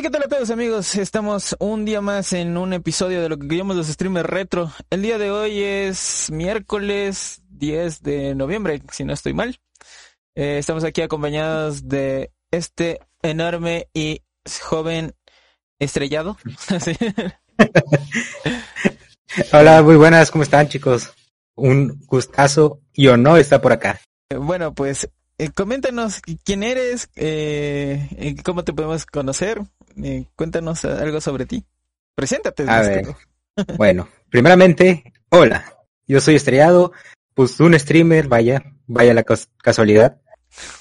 Hey, ¿qué tal a todos amigos? Estamos un día más en un episodio de lo que llamamos los streamers retro. El día de hoy es miércoles 10 de noviembre, si no estoy mal. Eh, estamos aquí acompañados de este enorme y joven estrellado. Hola, muy buenas, ¿cómo están chicos? Un gustazo y honor estar por acá. Bueno, pues eh, coméntanos quién eres, eh, cómo te podemos conocer, eh, cuéntanos algo sobre ti. Preséntate. A ver. bueno, primeramente, hola, yo soy Estrellado, pues un streamer, vaya, vaya la casualidad.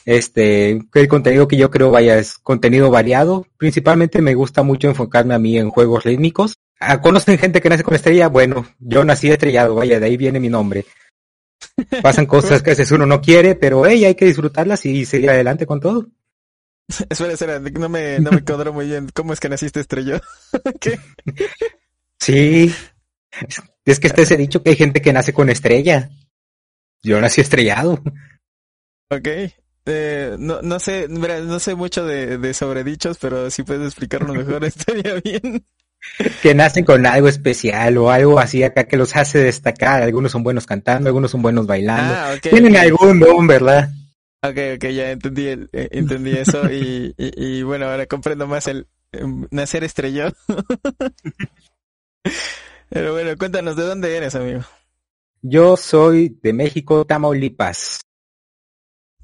Este, el contenido que yo creo, vaya, es contenido variado. Principalmente me gusta mucho enfocarme a mí en juegos rítmicos. Ah, ¿Conocen gente que nace con estrella? Bueno, yo nací estrellado, vaya, de ahí viene mi nombre. Pasan cosas que a veces uno no quiere, pero hey, hay que disfrutarlas y seguir adelante con todo. espera, espera, no me, no me cuadro muy bien. ¿Cómo es que naciste estrella? ¿Qué? Sí. Es que este se ha dicho que hay gente que nace con estrella. Yo nací estrellado. Ok. Eh, no, no sé, no sé mucho de, de sobredichos, pero si puedes explicarlo mejor estaría bien que nacen con algo especial o algo así acá que los hace destacar. Algunos son buenos cantando, algunos son buenos bailando. Ah, Tienen algún don, ¿verdad? Ok, ok, ya entendí, eh, entendí eso y, y, bueno, ahora comprendo más el em, nacer estrellado. Pero bueno, cuéntanos, ¿de dónde eres, amigo? Yo soy de México, Tamaulipas.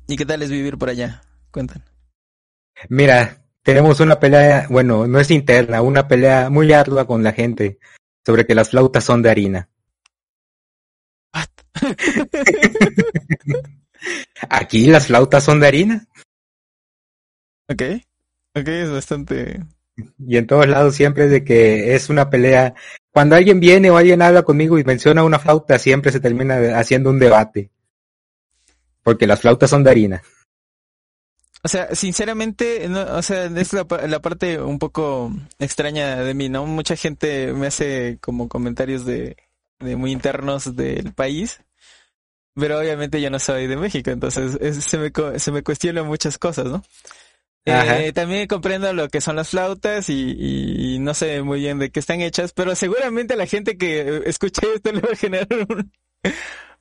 ¿Y qué tal es vivir por allá? Cuéntanos. Mira, tenemos una pelea, bueno, no es interna, una pelea muy ardua con la gente sobre que las flautas son de harina. Aquí las flautas son de harina. Ok, ok, es bastante... Y en todos lados siempre de que es una pelea. Cuando alguien viene o alguien habla conmigo y menciona una flauta, siempre se termina haciendo un debate. Porque las flautas son de harina. O sea, sinceramente, no, o sea, es la, la, parte un poco extraña de mí, ¿no? Mucha gente me hace como comentarios de, de muy internos del país, pero obviamente yo no soy de México, entonces se, me, se me cuestionan muchas cosas, ¿no? Eh, también comprendo lo que son las flautas y, y, no sé muy bien de qué están hechas, pero seguramente la gente que escuche esto le va a generar un,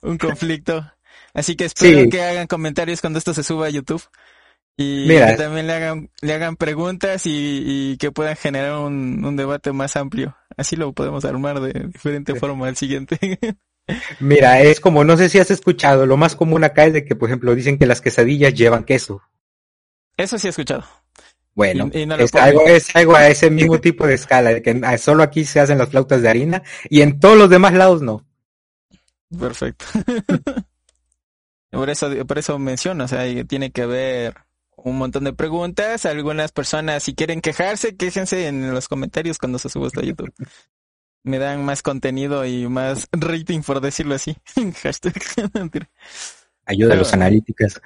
un conflicto. Así que espero que hagan comentarios cuando esto se suba a YouTube. Y que también le hagan, le hagan preguntas y, y que puedan generar un, un, debate más amplio. Así lo podemos armar de diferente forma al siguiente. Mira, es como, no sé si has escuchado, lo más común acá es de que, por ejemplo, dicen que las quesadillas llevan queso. Eso sí he escuchado. Bueno, es, algo, es algo a ese mismo tipo de escala, de que solo aquí se hacen las flautas de harina y en todos los demás lados no. Perfecto. por eso, por eso menciono, o sea, tiene que haber un montón de preguntas. Algunas personas, si quieren quejarse, quéjense en los comentarios cuando se suba esto a YouTube. Me dan más contenido y más rating, por decirlo así. Hashtag. Ayuda a los analíticas.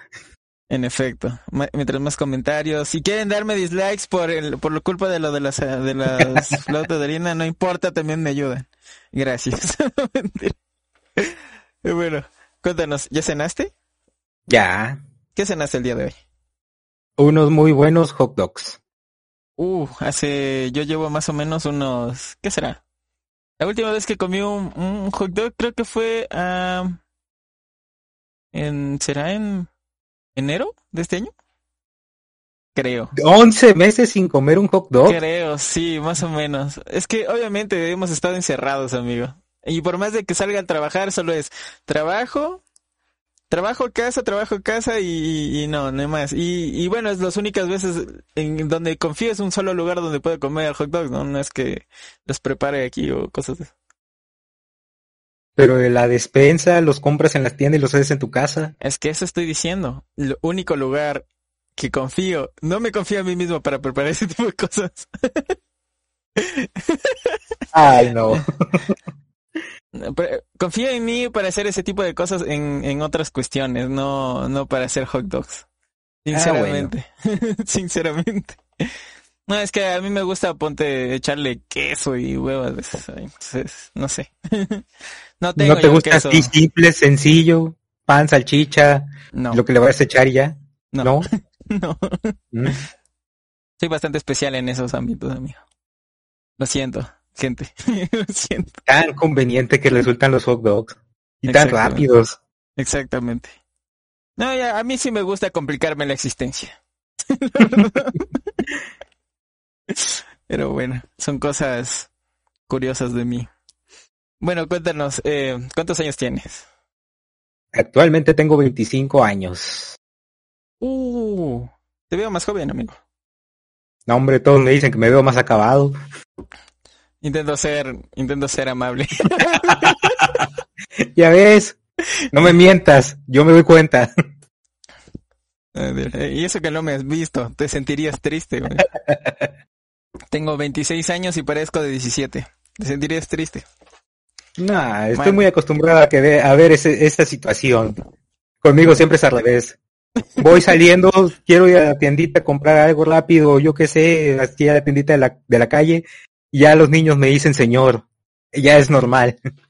En efecto, mientras más comentarios. Si quieren darme dislikes por el, por la culpa de lo de las, de las flautas de harina, no importa, también me ayudan. Gracias. bueno, cuéntanos, ¿ya cenaste? Ya. ¿Qué cenaste el día de hoy? unos muy buenos hot dogs. Uh, hace, yo llevo más o menos unos, ¿qué será? La última vez que comí un, hot dog creo que fue, uh, en, ¿será en enero de este año? Creo. 11 meses sin comer un hot dog. Creo, sí, más o menos. Es que obviamente hemos estado encerrados, amigo. Y por más de que salga a trabajar, solo es trabajo, trabajo casa, trabajo casa y, y no, no hay más. Y, y, bueno, es las únicas veces en donde confío es un solo lugar donde puedo comer hot dogs, ¿no? No es que los prepare aquí o cosas de Pero la despensa, los compras en la tienda y los haces en tu casa. Es que eso estoy diciendo. El único lugar que confío, no me confío a mí mismo para preparar ese tipo de cosas. Ay, no. confía en mí para hacer ese tipo de cosas en, en otras cuestiones, no, no para hacer hot dogs. Sinceramente. Ah, Sinceramente. No, es que a mí me gusta ponte echarle queso y huevas. Entonces, no sé. no, tengo ¿No te gusta así simple, sencillo? Pan, salchicha, no. lo que le vas a echar y ya. No. No. Mm. Soy bastante especial en esos ámbitos, amigo. Lo siento, gente. Lo siento. Tan conveniente que resultan los hot dogs. Y tan rápidos. Exactamente. No, ya, a mí sí me gusta complicarme la existencia. Pero bueno, son cosas curiosas de mí. Bueno, cuéntanos, eh, ¿cuántos años tienes? Actualmente tengo 25 años. Uh, te veo más joven, amigo. No, hombre, todos me dicen que me veo más acabado. Intento ser, intento ser amable. ya ves, no me mientas, yo me doy cuenta. Y eso que no me has visto, te sentirías triste. Güey. Tengo 26 años y parezco de 17. Te sentirías triste. Nah, estoy muy acostumbrado a, que a ver ese, esta situación. Conmigo siempre es al revés. Voy saliendo, quiero ir a la tiendita a comprar algo rápido, yo qué sé, aquí a la tiendita de la, de la calle, ya los niños me dicen señor. Ya es normal.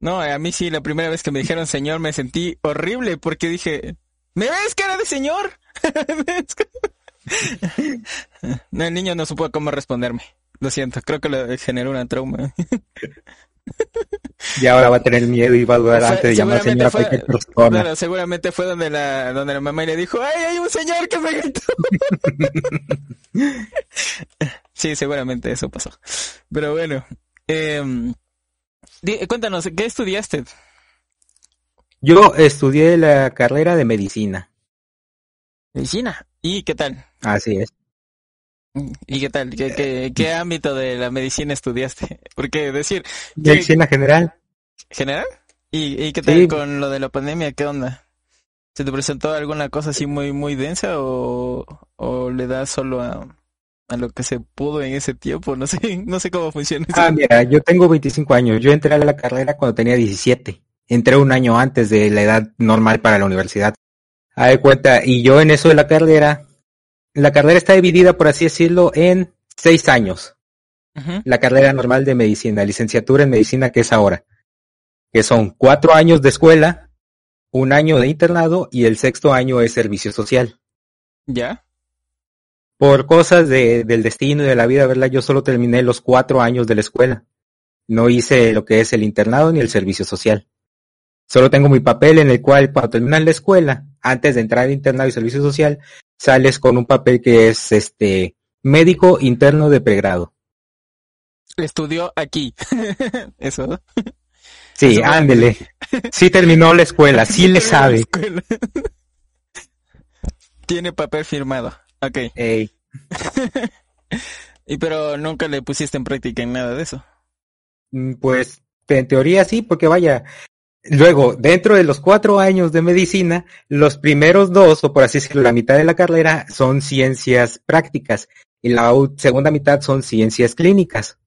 No, a mí sí, la primera vez que me dijeron señor me sentí horrible porque dije, ¿me ves cara de señor? no, el niño no supo cómo responderme. Lo siento, creo que le generó una trauma. Y ahora va a tener miedo y va a dudar antes de llamar señora a cualquier persona. seguramente fue donde la, donde la mamá le dijo, ¡ay, hay un señor que me gritó! Sí, seguramente eso pasó. Pero bueno, eh, cuéntanos, ¿qué estudiaste? Yo estudié la carrera de medicina. ¿Medicina? ¿Y qué tal? Así es. ¿Y qué tal? ¿Qué, qué, ámbito de la medicina estudiaste? Porque decir... Medicina general. ¿General? ¿Y, y qué tal con lo de la pandemia? ¿Qué onda? ¿Se te presentó alguna cosa así muy muy densa o, o le das solo a, a lo que se pudo en ese tiempo? No sé, no sé cómo funciona. Ah, mira, yo tengo 25 años. Yo entré a la carrera cuando tenía 17. Entré un año antes de la edad normal para la universidad. A de cuenta, y yo en eso de la carrera la carrera está dividida, por así decirlo, en seis años. La carrera normal de medicina, licenciatura en medicina que es ahora, que son cuatro años de escuela, un año de internado y el sexto año es servicio social. ¿Ya? Por cosas de, del destino y de la vida, ¿verdad? Yo solo terminé los cuatro años de la escuela. No hice lo que es el internado ni el servicio social. Solo tengo mi papel en el cual cuando terminas la escuela, antes de entrar al internado y servicio social, sales con un papel que es este médico interno de pregrado. Estudió aquí. Eso. Sí, ándele. Sí terminó la escuela, sí le sabe. Tiene papel firmado. Ok. y pero nunca le pusiste en práctica en nada de eso. Mm, pues en teoría sí, porque vaya, Luego, dentro de los cuatro años de medicina, los primeros dos, o por así decirlo, la mitad de la carrera son ciencias prácticas y la segunda mitad son ciencias clínicas.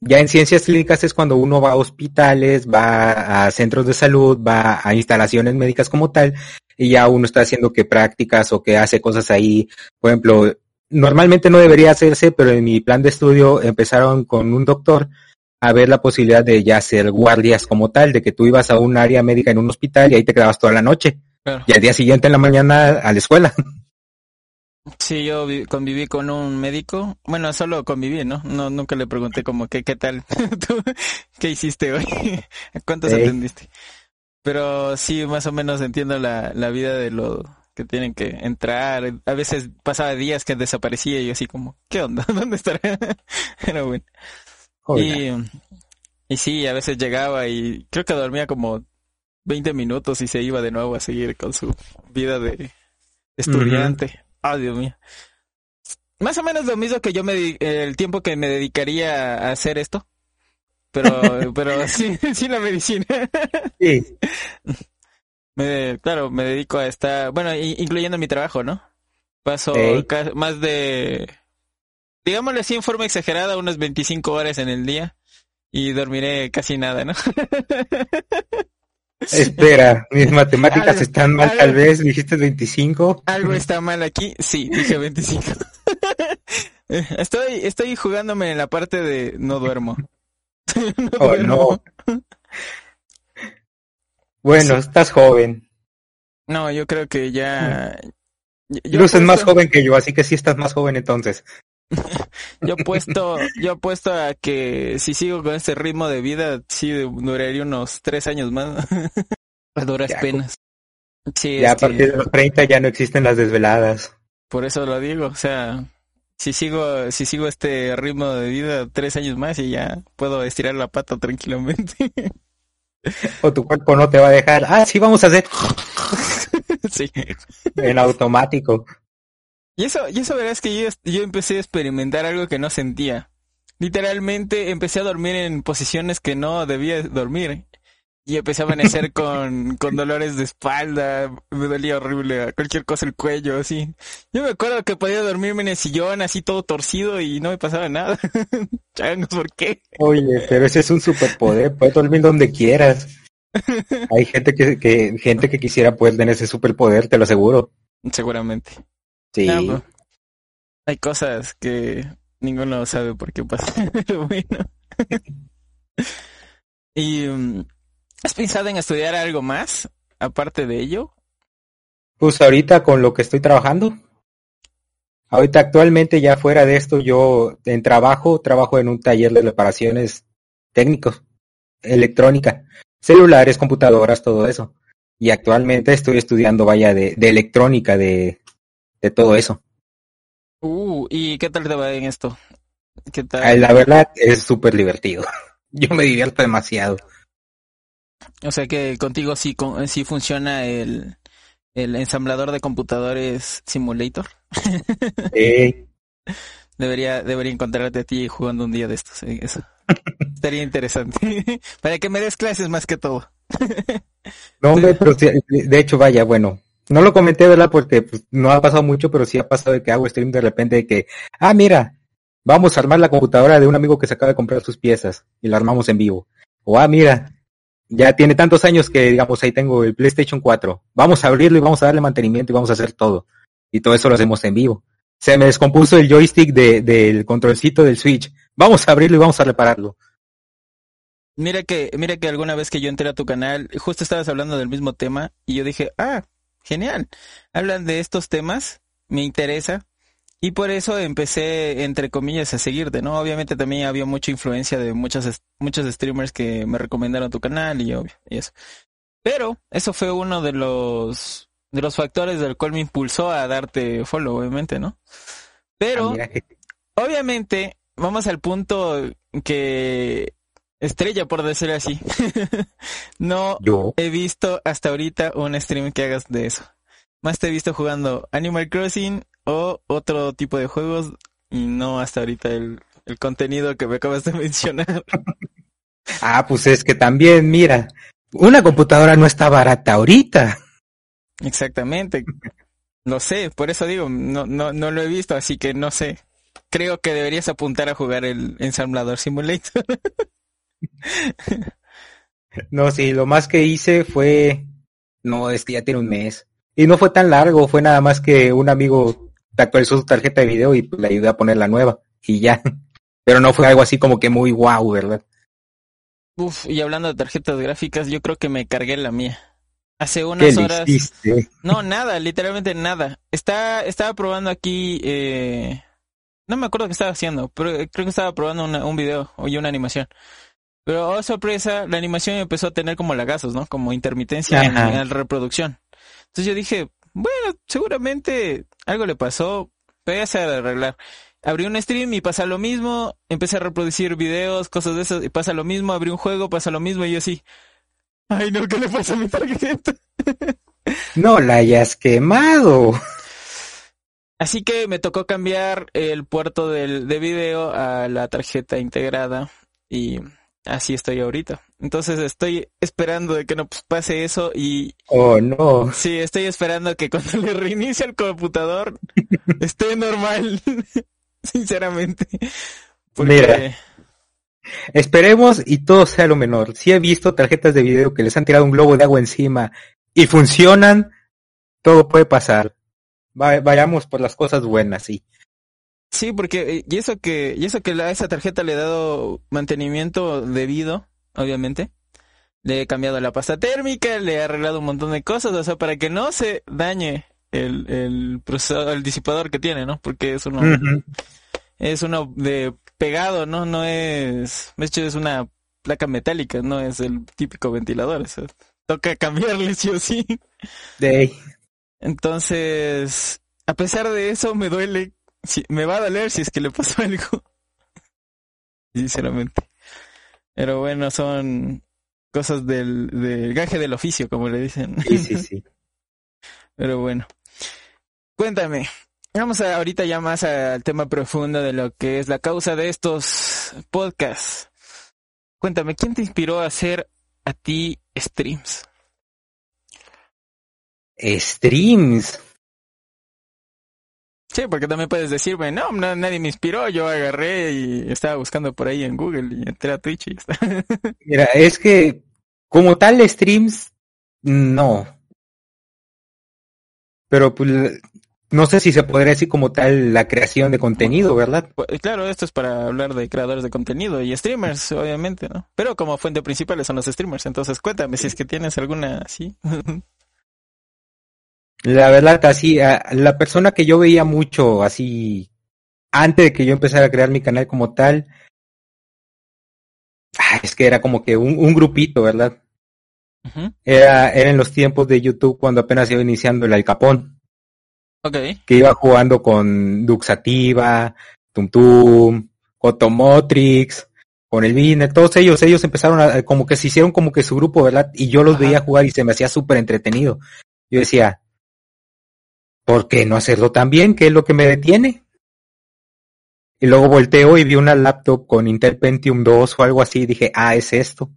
Ya en ciencias clínicas es cuando uno va a hospitales, va a centros de salud, va a instalaciones médicas como tal, y ya uno está haciendo que prácticas o que hace cosas ahí. Por ejemplo, normalmente no debería hacerse, pero en mi plan de estudio empezaron con un doctor a ver la posibilidad de ya ser guardias como tal, de que tú ibas a un área médica en un hospital y ahí te quedabas toda la noche. Y al día siguiente en la mañana a la escuela. Sí, yo conviví con un médico. Bueno, solo conviví, ¿no? No nunca le pregunté como qué qué tal. ¿Tú qué hiciste hoy? ¿Cuántos atendiste? Pero sí, más o menos entiendo la, la vida de lo que tienen que entrar. A veces pasaba días que desaparecía y yo así como, ¿qué onda? ¿Dónde estará? Era bueno. Y, y sí, a veces llegaba y creo que dormía como 20 minutos y se iba de nuevo a seguir con su vida de estudiante. Ah, Dios mío. Más o menos lo mismo que yo me el tiempo que me dedicaría a hacer esto. Pero, pero sí, sí la medicina. Sí. Me, claro, me dedico a estar, bueno, incluyendo mi trabajo, ¿no? Paso más de digámosle así en forma exagerada, unas 25 horas en el día y dormiré casi nada, ¿no? Espera, mis matemáticas están mal tal vez, dijiste 25. Algo está mal aquí, sí, dije 25. estoy, estoy jugándome en la parte de no duermo. No oh, no. Bueno, estás joven. No, yo creo que ya, Luces más joven que yo, así que sí estás más joven entonces. yo apuesto, yo apuesto a que si sigo con este ritmo de vida, sí duraría unos tres años más. a duras penas. Sí, ya a partir de los 30 ya no existen las desveladas. Por eso lo digo, o sea, si sigo, si sigo este ritmo de vida tres años más y ya puedo estirar la pata tranquilamente. O tu cuerpo no te va a dejar. Ah, sí, vamos a hacer. sí. En automático. Y eso, y eso verás que yo, yo empecé a experimentar algo que no sentía. Literalmente empecé a dormir en posiciones que no debía dormir. Y empecé a amanecer con, con dolores de espalda, me dolía horrible, cualquier cosa el cuello, así. Yo me acuerdo que podía dormirme en el sillón así todo torcido y no me pasaba nada. Changos, ¿por qué? Oye, pero ese es un superpoder, puedes dormir donde quieras. Hay gente que, que, gente que quisiera poder tener ese superpoder, te lo aseguro. Seguramente. Sí. Pues, hay cosas que ninguno sabe por qué pasa, bueno. y mm, ¿Has pensado en estudiar algo más aparte de ello? Pues ahorita con lo que estoy trabajando. Ahorita actualmente ya fuera de esto yo en trabajo, trabajo en un taller de reparaciones técnicos, electrónica, celulares, computadoras, todo eso. Y actualmente estoy estudiando, vaya, de, de electrónica, de, de todo eso. Uh, ¿y qué tal te va en esto? ¿Qué tal? La verdad es súper divertido. Yo me divierto demasiado. O sea que contigo sí, sí funciona el, el ensamblador de computadores simulator. Debería, debería encontrarte a ti jugando un día de estos. ¿eh? Eso. Estaría interesante. Para que me des clases más que todo. no, hombre, pero de hecho, vaya, bueno. No lo comenté, ¿verdad? Porque pues, no ha pasado mucho, pero sí ha pasado de que hago stream de repente de que, ah, mira, vamos a armar la computadora de un amigo que se acaba de comprar sus piezas y la armamos en vivo. O, ah, mira, ya tiene tantos años que, digamos, ahí tengo el PlayStation 4. Vamos a abrirlo y vamos a darle mantenimiento y vamos a hacer todo. Y todo eso lo hacemos en vivo. Se me descompuso el joystick de, del controlcito del Switch. Vamos a abrirlo y vamos a repararlo. Mira que, mira que alguna vez que yo entré a tu canal, justo estabas hablando del mismo tema y yo dije, ah, genial. Hablan de estos temas, me interesa. Y por eso empecé, entre comillas, a seguirte, ¿no? Obviamente también había mucha influencia de muchos, muchos streamers que me recomendaron tu canal y, obvio, y eso. Pero eso fue uno de los, de los factores del cual me impulsó a darte follow, obviamente, ¿no? Pero, obviamente, vamos al punto que estrella, por decirlo así. no he visto hasta ahorita un stream que hagas de eso. Más te he visto jugando Animal Crossing o otro tipo de juegos y no hasta ahorita el, el contenido que me acabas de mencionar. ah, pues es que también, mira, una computadora no está barata ahorita. Exactamente. Lo sé, por eso digo, no, no, no lo he visto, así que no sé. Creo que deberías apuntar a jugar el ensamblador simulator. no, sí, lo más que hice fue, no, es que ya tiene un mes. Y no fue tan largo, fue nada más que un amigo actualizó su tarjeta de video y le ayudé a poner la nueva y ya. Pero no fue algo así como que muy guau, ¿verdad? Uf, y hablando de tarjetas gráficas, yo creo que me cargué la mía. Hace unas horas. No, nada, literalmente nada. Está, estaba probando aquí, eh... no me acuerdo qué estaba haciendo, pero creo que estaba probando un video o una animación. Pero oh, sorpresa, la animación empezó a tener como lagazos, ¿no? Como intermitencia en, en, la reproducción. Entonces yo dije, bueno, seguramente algo le pasó, pero ya de arreglar. Abrí un stream y pasa lo mismo, empecé a reproducir videos, cosas de esas, y pasa lo mismo, abrí un juego, pasa lo mismo, y yo así, ay no, ¿qué le pasa a mi tarjeta? no la hayas quemado. Así que me tocó cambiar el puerto del, de video a la tarjeta integrada y Así estoy ahorita. Entonces estoy esperando de que no pase eso y... Oh, no. Sí, estoy esperando que cuando le reinicie el computador esté normal. Sinceramente. Mira. Esperemos y todo sea lo menor. Si he visto tarjetas de video que les han tirado un globo de agua encima y funcionan, todo puede pasar. vayamos por las cosas buenas, sí. Sí, porque eh, y eso que y eso que a esa tarjeta le he dado mantenimiento debido, obviamente. Le he cambiado la pasta térmica, le he arreglado un montón de cosas, o sea, para que no se dañe el, el procesador, el disipador que tiene, ¿no? Porque es uno, es uno de pegado, ¿no? No es, de hecho es una placa metálica, no es el típico ventilador, o sea, toca cambiarle sí o sí. De- Entonces, a pesar de eso, me duele, si, me va a doler si es que le pasó algo. Sinceramente. Pero bueno, son cosas del, del gaje del oficio, como le dicen. sí, sí, sí. Pero bueno. Cuéntame. Vamos a, ahorita ya más al tema profundo de lo que es la causa de estos podcasts. Cuéntame, ¿quién te inspiró a hacer a ti streams? Streams. Sí, porque también puedes decirme, no, no, nadie me inspiró, yo agarré y estaba buscando por ahí en Google y entré a Twitch y está. Mira, es que como tal streams, no. Pero pues, no sé si se podría decir como tal la creación de contenido, ¿verdad? Pues, Claro, esto es para hablar de creadores de contenido y streamers, obviamente, ¿no? Pero como fuente principal son los streamers, entonces cuéntame si es que tienes alguna así. La verdad, así, la persona que yo veía mucho, así, antes de que yo empezara a crear mi canal como tal, ah, es que era como que un, un grupito, ¿verdad? Era, era en los tiempos de YouTube cuando apenas iba iniciando el Alcapón, Ok. que iba jugando con Duxativa, Tum Tum, Cotomotrix, con el Viner, todos ellos, ellos empezaron a, como que se hicieron como que su grupo, ¿verdad? Y yo los Ajá. veía jugar y se me hacía súper entretenido. Yo decía, ¿por qué no hacerlo también? ¿Qué es lo que me detiene? Y luego volteo y vi una laptop con Intel Pentium 2 o algo así y dije, ah, es esto.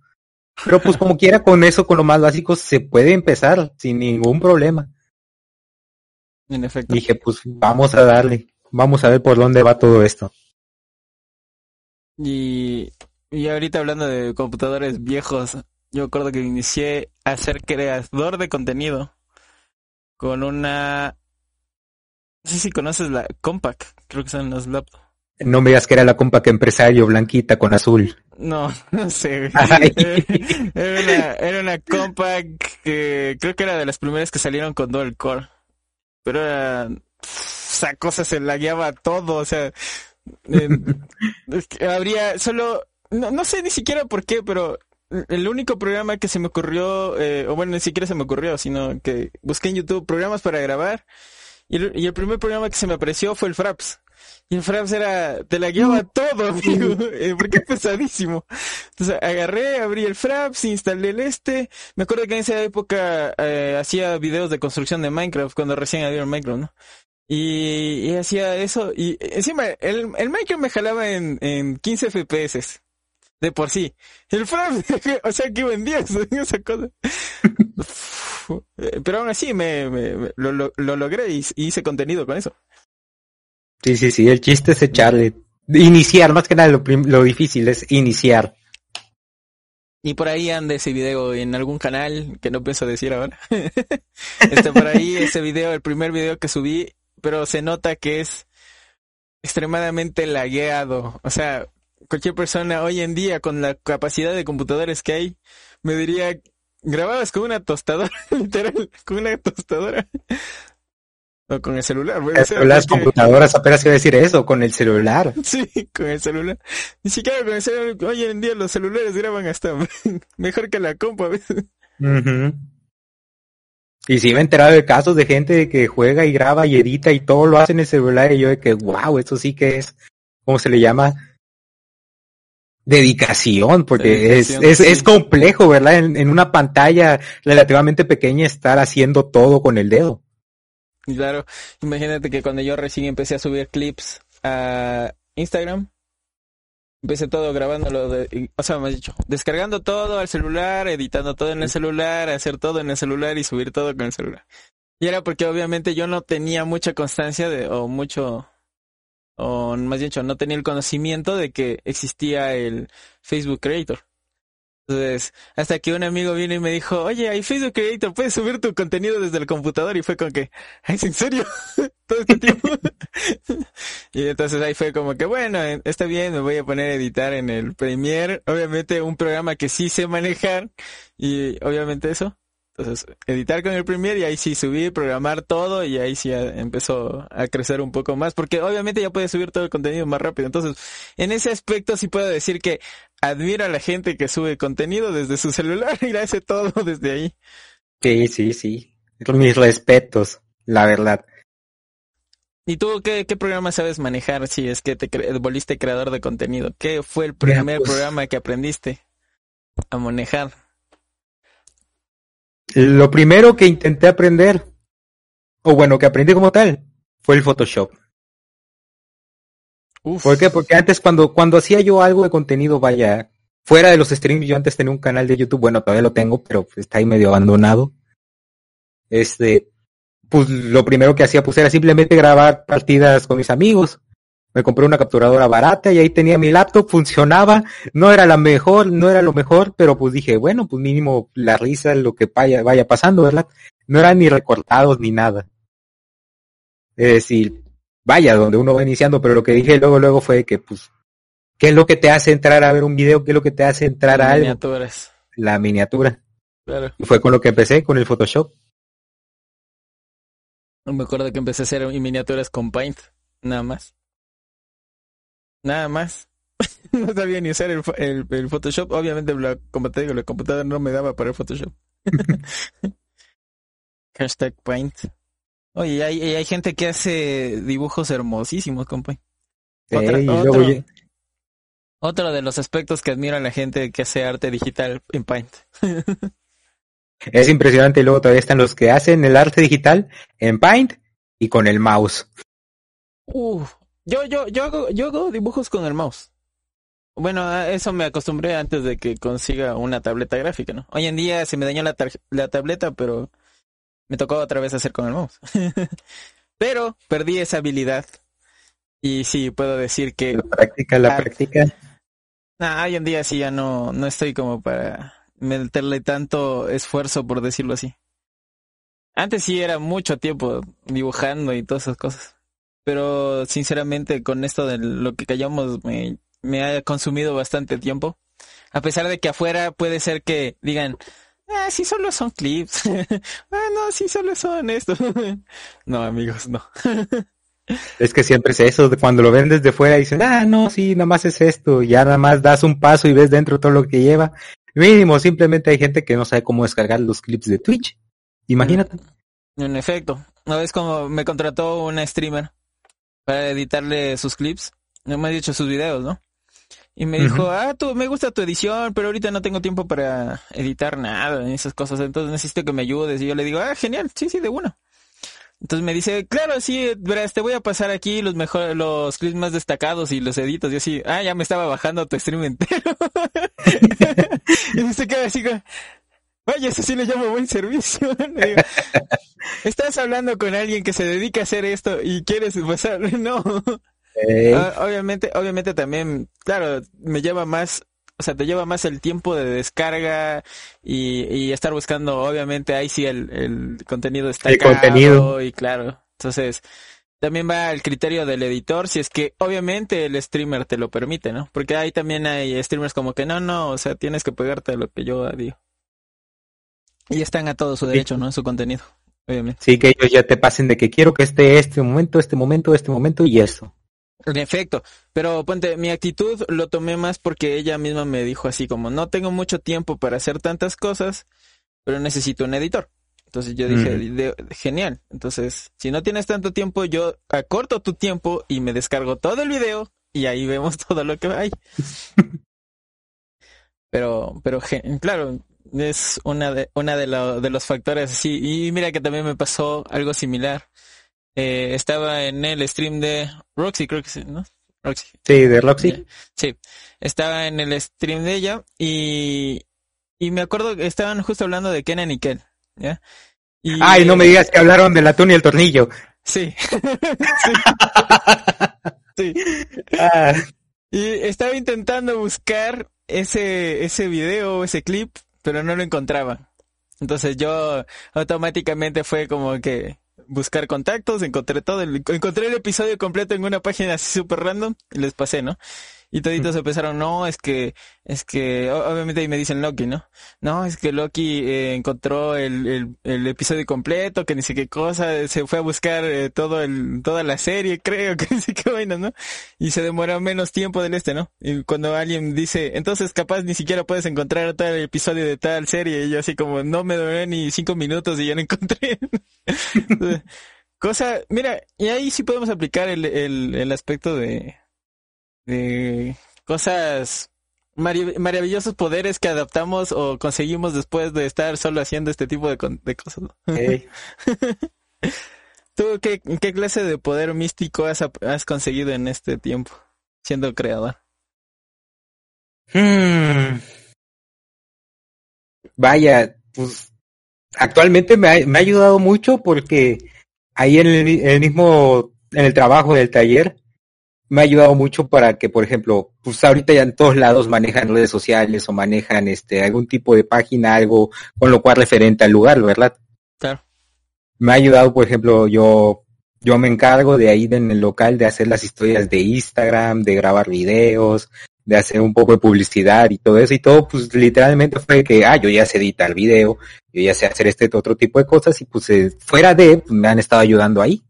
Pero pues como quiera con eso, con lo más básico, se puede empezar sin ningún problema. En efecto. Dije, pues vamos a darle, vamos a ver por dónde va todo esto. Y, y ahorita hablando de computadores viejos, yo recuerdo que inicié a ser creador de contenido con una... No sé si conoces la Compaq, creo que son los laptops. No me digas que era la compa que empresario blanquita con azul. No, no sé. Era una, era una Compaq que creo que era de las primeras que salieron con dual core. Pero era... Esa cosa se lagueaba todo, o sea... eh, habría solo... No, no sé ni siquiera por qué, pero el único programa que se me ocurrió, eh, o bueno, ni siquiera se me ocurrió, sino que busqué en YouTube programas para grabar y el, y el primer programa que se me apareció fue el Fraps. Y el Fraps era, te la guiaba todo, amigo, eh, porque es pesadísimo. Entonces agarré, abrí el Fraps, instalé el este. Me acuerdo que en esa época eh, hacía videos de construcción de Minecraft, cuando recién había Minecraft, ¿no? Y, y hacía eso, y encima el, el Minecraft me jalaba en, en 15 FPS. De por sí. El Fraps, o sea que vendía eso- esa cosa. Eh, Pero aún así me, me- me- lo, lo, lo logré y, y hice contenido con eso. Sí, sí, sí, el chiste es echarle. Iniciar, más que nada lo, lo difícil es iniciar. Y por ahí anda ese video en algún canal que no pienso decir ahora. Está por ahí ese video, el primer video que subí, pero se nota que es extremadamente lagueado. O sea, cualquier persona hoy en día con la capacidad de computadores que hay, me diría, grababas con una tostadora, literal, con una tostadora. O con el celular, puede Las, ser, las porque- computadoras apenas iba a decir eso, con el celular. Sí, con el celular. Ni siquiera con el celular. Hoy en día los celulares graban hasta mejor que la compa. ¿ves? Ujú. Y sí me he enterado de casos de gente que juega y graba y edita y todo lo hace en el celular y yo de que, wow, eso sí que es, ¿cómo se le llama? Dedicación, porque Dedicación, es, es, sí. es complejo, ¿verdad? En, en una pantalla relativamente pequeña estar haciendo todo con el dedo. Claro, imagínate que cuando yo recién empecé a subir clips a Instagram, empecé todo grabándolo, de, o sea, más dicho, descargando todo al celular, editando todo en el celular, hacer todo en el celular y subir todo con el celular. Y era porque obviamente yo no tenía mucha constancia de, o mucho, o más dicho, no tenía el conocimiento de que existía el Facebook Creator. Entonces, hasta que un amigo vino y me dijo, oye, hay Facebook Creator, puedes subir tu contenido desde el computador y fue con que, ¿es en serio? Todo este tiempo. y entonces ahí fue como que, bueno, eh, está bien, me voy a poner a editar en el Premiere, obviamente un programa que sí sé manejar y obviamente eso. Entonces, editar con el Premiere y ahí sí subir, programar todo y ahí sí empezó a crecer un poco más, porque obviamente ya puedes subir todo el contenido más rápido. Entonces, en ese aspecto sí puedo decir que admiro a la gente que sube contenido desde su celular y hace todo desde ahí. Sí, sí, sí. Mis respetos, la verdad. ¿Y tú qué, qué programa sabes manejar si es que te volviste creador de contenido? ¿Qué fue el primer pues programa que aprendiste a manejar? Lo primero que intenté aprender, o bueno, que aprendí como tal, fue el Photoshop. ¿Por qué? Porque antes cuando, cuando hacía yo algo de contenido, vaya, fuera de los streams, yo antes tenía un canal de YouTube, bueno, todavía lo tengo, pero está ahí medio abandonado. Este, pues lo primero que hacía pues era simplemente grabar partidas con mis amigos. Me compré una capturadora barata y ahí tenía mi laptop, funcionaba, no era la mejor, no era lo mejor, pero pues dije, bueno, pues mínimo la risa, lo que vaya, vaya pasando, ¿verdad? No eran ni recortados ni nada. Es decir, vaya, donde uno va iniciando, pero lo que dije luego, luego fue que, pues, ¿qué es lo que te hace entrar a ver un video? ¿Qué es lo que te hace entrar a algo? Miniaturas. La miniatura. Claro. Y fue con lo que empecé, con el Photoshop. Me acuerdo que empecé a hacer miniaturas con Paint, nada más. Nada más. no sabía ni usar el, el, Photoshop. Obviamente, como te digo, la computadora no me daba para el Photoshop. Hashtag Paint. Oye, hay, hay gente que hace dibujos hermosísimos con Paint. otro, otro de los aspectos que admira la gente que hace arte digital en Paint. Es impresionante. Y luego todavía están los que hacen el arte digital en Paint y con el mouse. Uf, yo, yo, yo hago, yo hago dibujos con el mouse. Bueno, eso me acostumbré antes de que consiga una tableta gráfica, ¿no? Hoy en día se me dañó la, la tableta, pero me tocó otra vez hacer con el mouse. pero perdí esa habilidad. Y sí, puedo decir que... La práctica, la práctica. Ah, hoy en día sí ya no, no estoy como para meterle tanto esfuerzo, por decirlo así. Antes sí era mucho tiempo dibujando y todas esas cosas. Pero sinceramente con esto de lo que callamos me, me ha consumido bastante tiempo. A pesar de que afuera puede ser que digan, ah, sí solo son clips. ah, no, sí solo son esto. no, amigos, no. es que siempre es eso, cuando lo ven desde fuera dicen, ah, no, sí, nada más es esto. Ya nada más das un paso y ves dentro todo lo que lleva. Mínimo, simplemente hay gente que no sabe cómo descargar los clips de Twitch. Imagínate. En efecto, una vez como me contrató una streamer para editarle sus clips, no me ha dicho sus videos, ¿no? Y me dijo, ah, tú, me gusta tu edición, pero ahorita no tengo tiempo para editar nada, esas cosas, entonces necesito que me ayudes. Y yo le digo, ah, genial, sí, sí, de uno. Entonces me dice, claro, sí, verás, te voy a pasar aquí los mejores, los clips más destacados y los editos. Y así, ah, ya me estaba bajando tu stream entero. y se queda así, vaya, eso sí le llamo buen servicio. Estás hablando con alguien que se dedica a hacer esto y quieres pasar, no. Ah, obviamente, obviamente también, claro, me lleva más o sea, te lleva más el tiempo de descarga y, y estar buscando, obviamente, ahí sí el, el contenido está el contenido. y claro. Entonces, también va el criterio del editor, si es que obviamente el streamer te lo permite, ¿no? Porque ahí también hay streamers como que no, no, o sea, tienes que pegarte a lo que yo digo. Y están a todo su derecho, ¿no? En su contenido, obviamente. Sí, que ellos ya te pasen de que quiero que esté este momento, este momento, este momento y eso. En efecto, pero ponte, mi actitud lo tomé más porque ella misma me dijo así como, no tengo mucho tiempo para hacer tantas cosas, pero necesito un editor. Entonces yo dije, genial. Entonces, si no tienes tanto tiempo, yo acorto tu tiempo y me descargo todo el video y ahí vemos todo lo que hay. pero, pero, claro, es una de, una de, de los factores así. Y mira que también me pasó algo similar eh, estaba en el stream de Roxy, creo que sí, ¿no? Roxy. Sí, de Roxy. Sí, estaba en el stream de ella y, y me acuerdo que estaban justo hablando de Kenan y Kel, ¿ya? Y, Ay, no me digas que hablaron del atún y el tornillo. Sí. sí. Ah. Y estaba intentando buscar ese, ese video, ese clip, pero no lo encontraba. Entonces yo automáticamente fue como que buscar contactos, encontré todo, el, encontré el episodio completo en una página así súper random y les pasé, ¿no? Y toditos empezaron, no, es que, es que, obviamente ahí me dicen Loki, ¿no? No, es que Loki eh, encontró el, el, el, episodio completo, que ni sé qué cosa, se fue a buscar eh, todo el, toda la serie, creo, que ni sé qué vaina, ¿no? Y se demoró menos tiempo del este, ¿no? Y cuando alguien dice, entonces capaz ni siquiera puedes encontrar tal episodio de tal serie, y yo así como, no me demoré ni cinco minutos y ya no encontré. cosa, mira, y ahí sí podemos aplicar el, el, el aspecto de, de cosas maravillosos poderes que adaptamos o conseguimos después de estar solo haciendo este tipo de, de cosas. ¿Tú qué, qué, clase de poder místico has, has, conseguido en este tiempo siendo creador? Hmm. Vaya, pues actualmente me ha, me ha, ayudado mucho porque ahí en el, en el mismo, en el trabajo del taller, me ha ayudado mucho para que, por ejemplo, pues ahorita ya en todos lados manejan redes sociales o manejan este algún tipo de página, algo con lo cual referente al lugar, ¿verdad? Claro. Me ha ayudado, por ejemplo, yo yo me encargo de ahí en el local de hacer las historias de Instagram, de grabar videos, de hacer un poco de publicidad y todo eso y todo, pues literalmente fue que, ah, yo ya sé editar video, yo ya sé hacer este otro tipo de cosas y pues eh, fuera de, pues, me han estado ayudando ahí.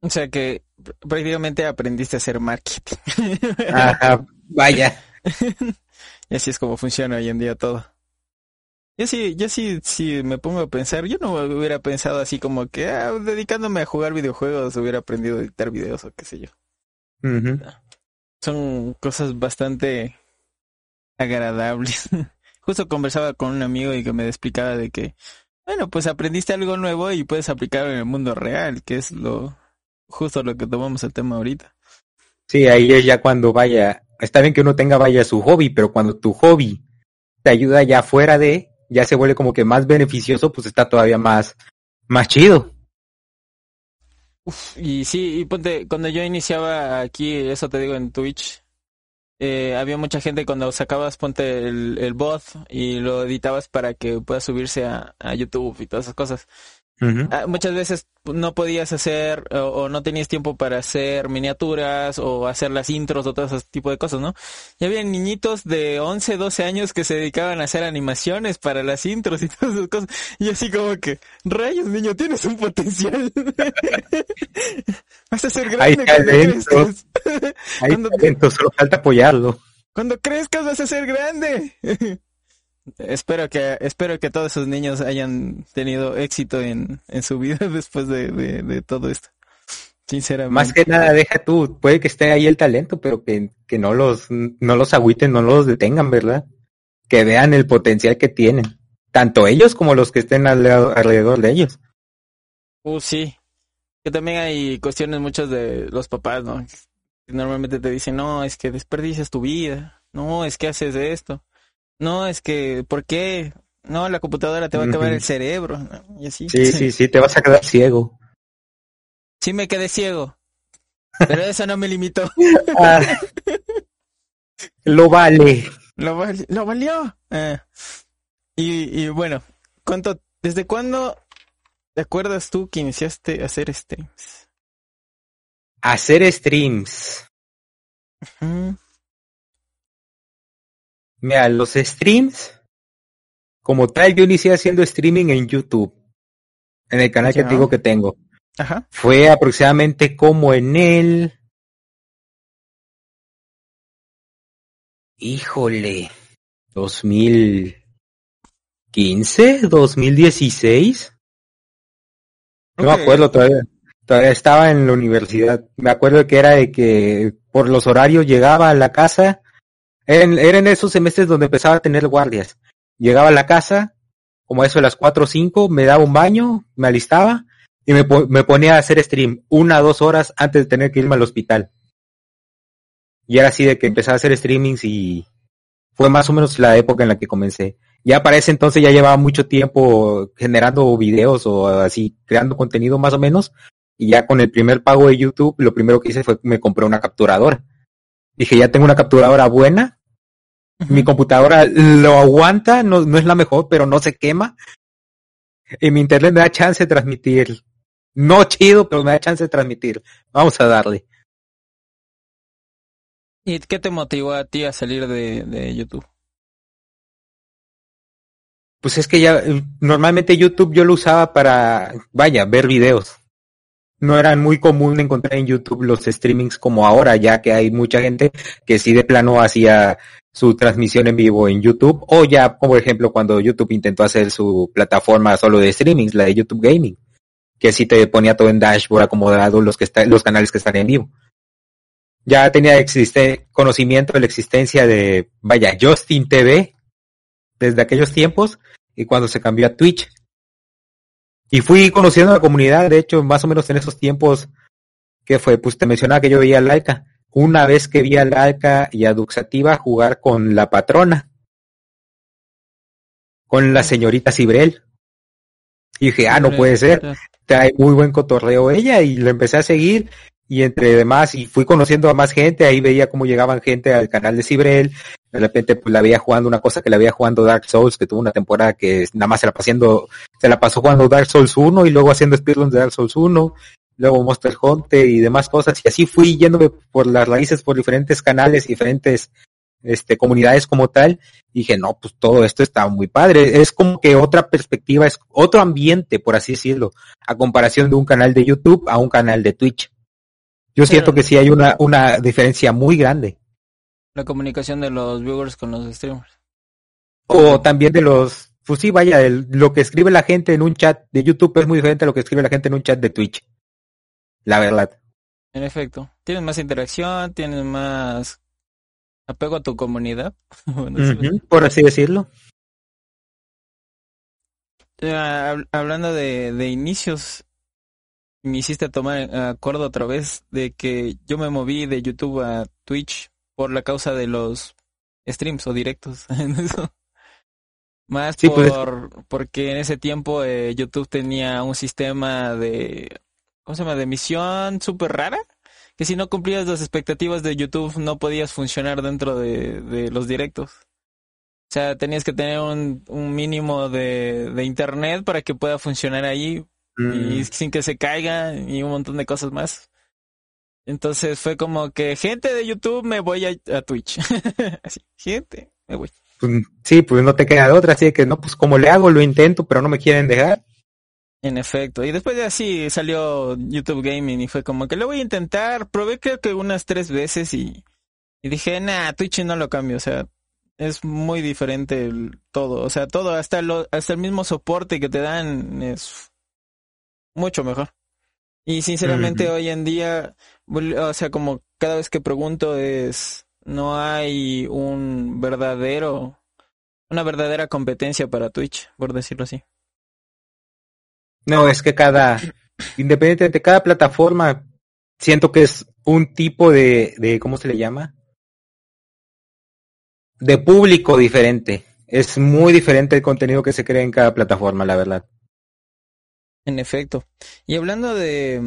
O sea que prácticamente aprendiste a hacer marketing. Ajá, vaya. y así es como funciona hoy en día todo. Yo sí, yo sí, sí me pongo a pensar, yo no hubiera pensado así como que ah, dedicándome a jugar videojuegos hubiera aprendido a editar videos o qué sé yo. Son cosas bastante agradables. Justo conversaba con un amigo y que me explicaba de que, bueno, pues aprendiste algo nuevo y puedes aplicarlo en el mundo real, que es lo, justo lo que tomamos el tema ahorita. Sí, ahí es ya cuando vaya, está bien que uno tenga vaya su hobby, pero cuando tu hobby te ayuda ya fuera de, ya se vuelve como que más beneficioso, pues está todavía más, más chido. Uf, y sí, y ponte, cuando yo iniciaba aquí, eso te digo en Twitch, eh, había mucha gente cuando sacabas, ponte el, el bot y lo editabas para que pueda subirse a, a YouTube y todas esas cosas. Uh Muchas veces no podías hacer o, o, no tenías tiempo para hacer miniaturas o hacer las intros o todo ese tipo de cosas, ¿no? Y había niñitos de 11, 12 años que se dedicaban a hacer animaciones para las intros y todas esas cosas. Y así como que, rayos, niño, tienes un potencial. Vas a ser grande cuando solo falta apoyarlo. Cuando crezcas vas a ser grande. Espero que, espero que todos esos niños hayan tenido éxito en, en su vida después de, de, de, todo esto. Sinceramente. Más que nada, deja tú, puede que esté ahí el talento, pero que, que no los, no los agüiten, no los detengan, ¿verdad? Que vean el potencial que tienen. Tanto ellos como los que estén alrededor de ellos. Uh, sí. Que también hay cuestiones muchas de los papás, ¿no? Normalmente te dicen, no, es que desperdicias tu vida. No, es que haces esto no, es que, ¿por qué? No, la computadora te va a acabar el cerebro. Y así. Sí, sí, sí, te vas a quedar ciego. Sí me quedé ciego. Pero eso no me limitó. ah, lo vale. Lo, vale, lo valió. Eh. Y, y bueno, ¿cuánto, ¿desde cuándo te acuerdas tú que iniciaste a hacer streams? Hacer streams. Uh -huh. Mira, los streams, como tal, yo inicié haciendo streaming en YouTube, en el canal ya. que te digo que tengo. Ajá. Fue aproximadamente como en el... Híjole, 2015, 2016. No okay. me acuerdo todavía. Todavía estaba en la universidad. Me acuerdo que era de que por los horarios llegaba a la casa eran, eran esos semestres donde empezaba a tener guardias. Llegaba a la casa, como eso de las cuatro o cinco, me daba un baño, me alistaba y me, me ponía a hacer stream una o dos horas antes de tener que irme al hospital. Y era así de que empezaba a hacer streamings y fue más o menos la época en la que comencé. Ya para ese entonces ya llevaba mucho tiempo generando videos o así, creando contenido más o menos. Y ya con el primer pago de YouTube, lo primero que hice fue me compré una capturadora. Dije, ya tengo una capturadora buena, mi computadora lo aguanta, no, no es la mejor, pero no se quema. Y mi internet me da chance de transmitir. No chido, pero me da chance de transmitir. Vamos a darle. ¿Y qué te motivó a ti a salir de, de YouTube? Pues es que ya normalmente YouTube yo lo usaba para, vaya, ver videos. No era muy común encontrar en YouTube los streamings como ahora, ya que hay mucha gente que sí de plano hacía su transmisión en vivo en YouTube, o ya, por ejemplo, cuando YouTube intentó hacer su plataforma solo de streamings, la de YouTube Gaming, que sí te ponía todo en dashboard acomodado los que están, los canales que están en vivo. Ya tenía existe, conocimiento de la existencia de, vaya, Justin TV, desde aquellos tiempos, y cuando se cambió a Twitch. Y fui conociendo a la comunidad, de hecho, más o menos en esos tiempos, que fue, pues te mencionaba que yo veía Laika. Una vez que vi a Laika y a Duxativa jugar con la patrona, con la señorita Cibrel. Y dije, ah, no puede ser, trae muy buen cotorreo ella, y lo empecé a seguir, y entre demás, y fui conociendo a más gente, ahí veía cómo llegaban gente al canal de Cibrel, de repente pues la veía jugando una cosa que la veía jugando Dark Souls, que tuvo una temporada que nada más se la pasando, se la pasó jugando Dark Souls 1 y luego haciendo speedruns de Dark Souls 1, luego Monster Hunter y demás cosas, y así fui yéndome por las raíces por diferentes canales, diferentes este, comunidades como tal, y dije, no, pues todo esto está muy padre, es como que otra perspectiva, es otro ambiente, por así decirlo, a comparación de un canal de YouTube a un canal de Twitch. Yo siento que sí hay una, una diferencia muy grande. La comunicación de los viewers con los streamers. O también de los, pues sí, vaya, el, lo que escribe la gente en un chat de YouTube es muy diferente a lo que escribe la gente en un chat de Twitch. La verdad. En efecto. Tienes más interacción, tienes más apego a tu comunidad. por así decirlo. hablando de, de inicios, me hiciste tomar acuerdo otra vez de que yo me moví de YouTube a Twitch por la causa de los streams o directos. Más pues. por porque en ese tiempo eh, YouTube tenía un sistema de ¿cómo se llama? de emisión súper rara que si no cumplías las expectativas de YouTube no podías funcionar dentro de, de los directos. O sea, tenías que tener un, un mínimo de, de internet para que pueda funcionar ahí y mm. sin que se caiga y un montón de cosas más. Entonces fue como que gente de YouTube me voy a, Twitch. así, gente, me voy. Pues, sí, pues no te queda de otra, así que no, pues como le hago, lo intento, pero no me quieren dejar. En efecto, y después de así salió YouTube Gaming y fue como que lo voy a intentar, probé creo que unas tres veces y, y dije, nah, Twitch no lo cambio, o sea, es muy diferente el, todo, o sea, todo, hasta, lo, hasta el mismo soporte que te dan es mucho mejor. Y sinceramente hoy en día, o sea, como cada vez que pregunto es, no hay un verdadero, una verdadera competencia para Twitch, por decirlo así. No, es que cada, independiente de cada plataforma, siento que es un tipo de, de, ¿cómo se le llama? De público diferente. Es muy diferente el contenido que se crea en cada plataforma, la verdad. En efecto. Y hablando de,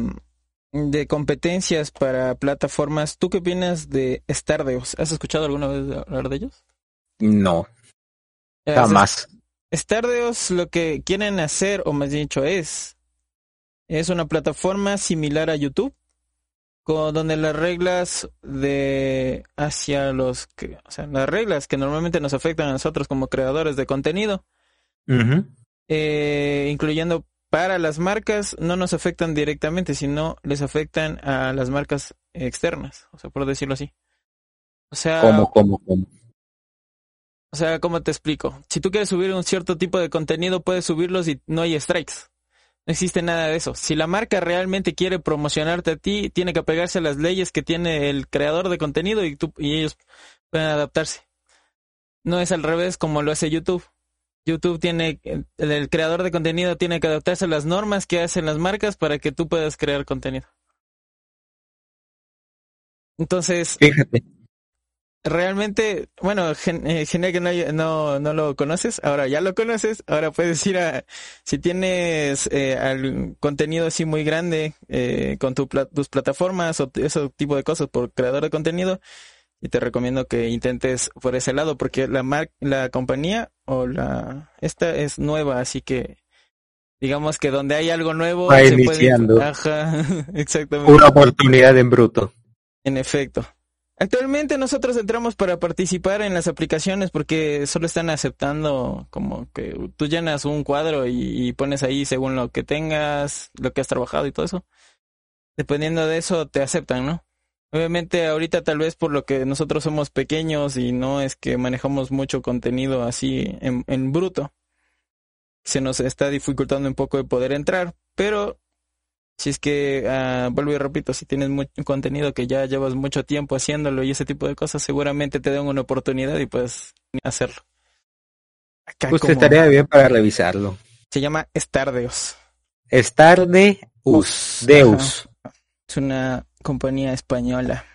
de competencias para plataformas, ¿tú qué opinas de Stardeus? ¿Has escuchado alguna vez hablar de ellos? No. Jamás. Stardeus lo que quieren hacer, o más dicho, es, es una plataforma similar a YouTube, con, donde las reglas de hacia los que, o sea, las reglas que normalmente nos afectan a nosotros como creadores de contenido, eh, incluyendo para las marcas no nos afectan directamente, sino les afectan a las marcas externas, o sea, por decirlo así. O sea, ¿Cómo, cómo, cómo? O sea, ¿cómo te explico? Si tú quieres subir un cierto tipo de contenido, puedes subirlos y no hay strikes. No existe nada de eso. Si la marca realmente quiere promocionarte a ti, tiene que apegarse a las leyes que tiene el creador de contenido y, tú, y ellos pueden adaptarse. No es al revés como lo hace YouTube. YouTube tiene, el, creador de contenido tiene que adaptarse a las normas que hacen las marcas para que tú puedas crear contenido. Entonces, fíjate. Realmente, bueno, eh, genial que no, no, lo conoces, ahora ya lo conoces, ahora puedes ir a, si tienes eh, contenido así muy grande eh, con tu, tus plataformas o ese tipo de cosas por creador de contenido, y te recomiendo que intentes por ese lado porque la mar la compañía o la esta es nueva así que digamos que donde hay algo nuevo Va iniciando. Ajá, exactamente. Una oportunidad en bruto. En efecto Actualmente nosotros entramos para participar en las aplicaciones porque solo están aceptando como que tú llenas un cuadro y, pones ahí según lo que tengas, lo que has trabajado y todo eso. Dependiendo de eso te aceptan, ¿no? Obviamente ahorita tal vez por lo que nosotros somos pequeños y no es que manejamos mucho contenido así en, en bruto, se nos está dificultando un poco de poder entrar, pero si es que, uh, vuelvo y repito, si tienes mucho contenido que ya llevas mucho tiempo haciéndolo y ese tipo de cosas, seguramente te dan una oportunidad y puedes hacerlo. Acá pues estaría bien para revisarlo. Se llama Stardeus. Stardeus. Deus. Es una compañía española.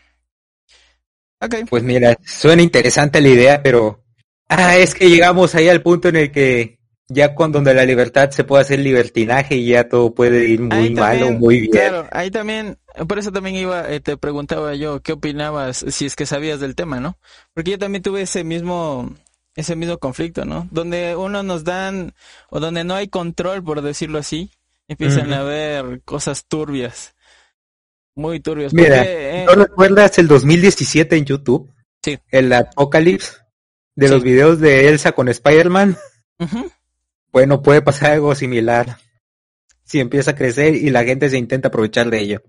Okay. Pues mira, suena interesante la idea, pero... Ah, es que llegamos ahí al punto en el que ya cuando donde la libertad se puede hacer libertinaje y ya todo puede ir muy mal o muy bien. Claro, ahí también, por eso también iba, eh, te preguntaba yo qué opinabas, si es que sabías del tema, ¿no? Porque yo también tuve ese mismo, ese mismo conflicto, ¿no? Donde uno nos dan, o donde no hay control, por decirlo así, empiezan a ver cosas turbias. Muy turbias. Mira, eh, ¿no recuerdas el 2017 en YouTube? Sí. El Apocalypse de los videos de Elsa con Spider-Man. Bueno, puede pasar algo similar si empieza a crecer y la gente se intenta aprovechar de ello.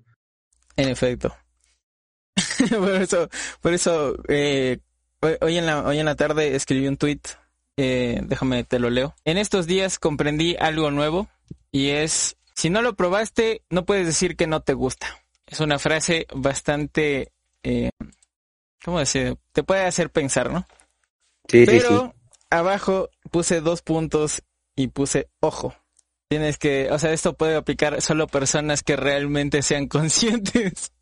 En efecto. por eso, por eso eh, hoy, en la, hoy en la tarde escribí un tweet, eh, déjame te lo leo. En estos días comprendí algo nuevo y es, si no lo probaste, no puedes decir que no te gusta. Es una frase bastante, eh, ¿cómo decir? Te puede hacer pensar, ¿no? Sí, sí, sí. abajo puse dos puntos y puse ojo. Tienes que, o sea, esto puede aplicar solo personas que realmente sean conscientes.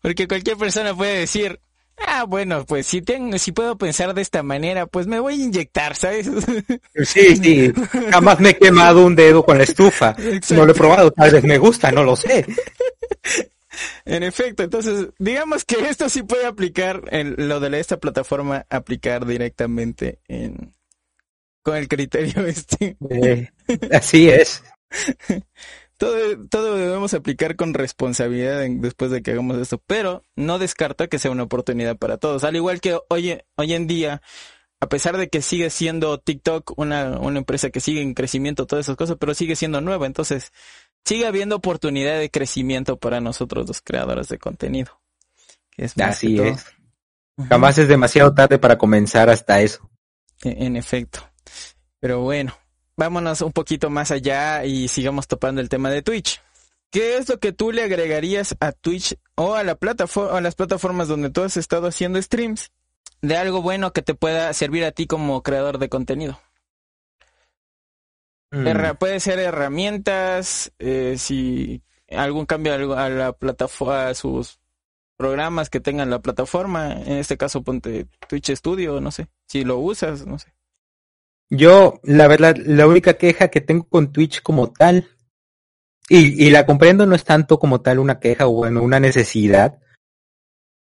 Porque cualquier persona puede decir, ah, bueno, pues si tengo, si puedo pensar de esta manera, pues me voy a inyectar, ¿sabes? Sí, sí. Jamás me he quemado un dedo con la estufa. No lo he probado, tal vez me gusta, no lo sé. En efecto, entonces, digamos que esto sí puede aplicar en lo de esta plataforma, aplicar directamente en, con el criterio este. Eh, así es. todo, todo debemos aplicar con responsabilidad después de que hagamos esto, pero no descarta que sea una oportunidad para todos. Al igual que hoy, hoy en día, a pesar de que sigue siendo TikTok una, una empresa que sigue en crecimiento, todas esas cosas, pero sigue siendo nueva, entonces sigue habiendo oportunidad de crecimiento para nosotros los creadores de contenido. Así es. Jamás es demasiado tarde para comenzar hasta eso. E, en efecto. Pero bueno, vámonos un poquito más allá y sigamos topando el tema de Twitch. ¿Qué es lo que tú le agregarías a Twitch o a la plataforma, a las plataformas donde tú has estado haciendo streams de algo bueno que te pueda servir a ti como creador de contenido? Mm. Puede ser herramientas, eh, si algún cambio a la plataforma, a sus programas que tengan la plataforma, en este caso ponte Twitch Studio, no sé, si lo usas, no sé. Yo, la verdad, la única queja que tengo con Twitch como tal, y, y la comprendo no es tanto como tal una queja o bueno, una necesidad,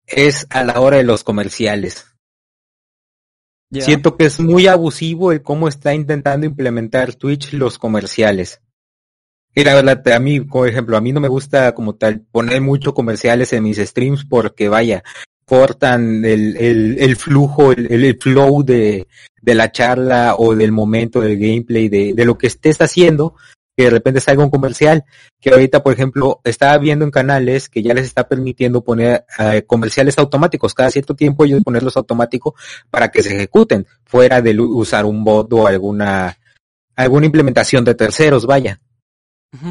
es a la hora de los comerciales. Siento que es muy abusivo el cómo está intentando implementar Twitch los comerciales. Y la verdad, a mí, por ejemplo, a mí no me gusta como tal poner mucho comerciales en mis streams porque vaya, cortan el, el, el flujo, el, el, flow de, de la charla o del momento del gameplay, de, de lo que estés haciendo, que de repente salga un comercial, que ahorita, por ejemplo, estaba viendo en canales que ya les está permitiendo poner eh, comerciales automáticos, cada cierto tiempo ellos ponerlos automáticos para que se ejecuten, fuera de usar un bot o alguna, alguna implementación de terceros, vaya.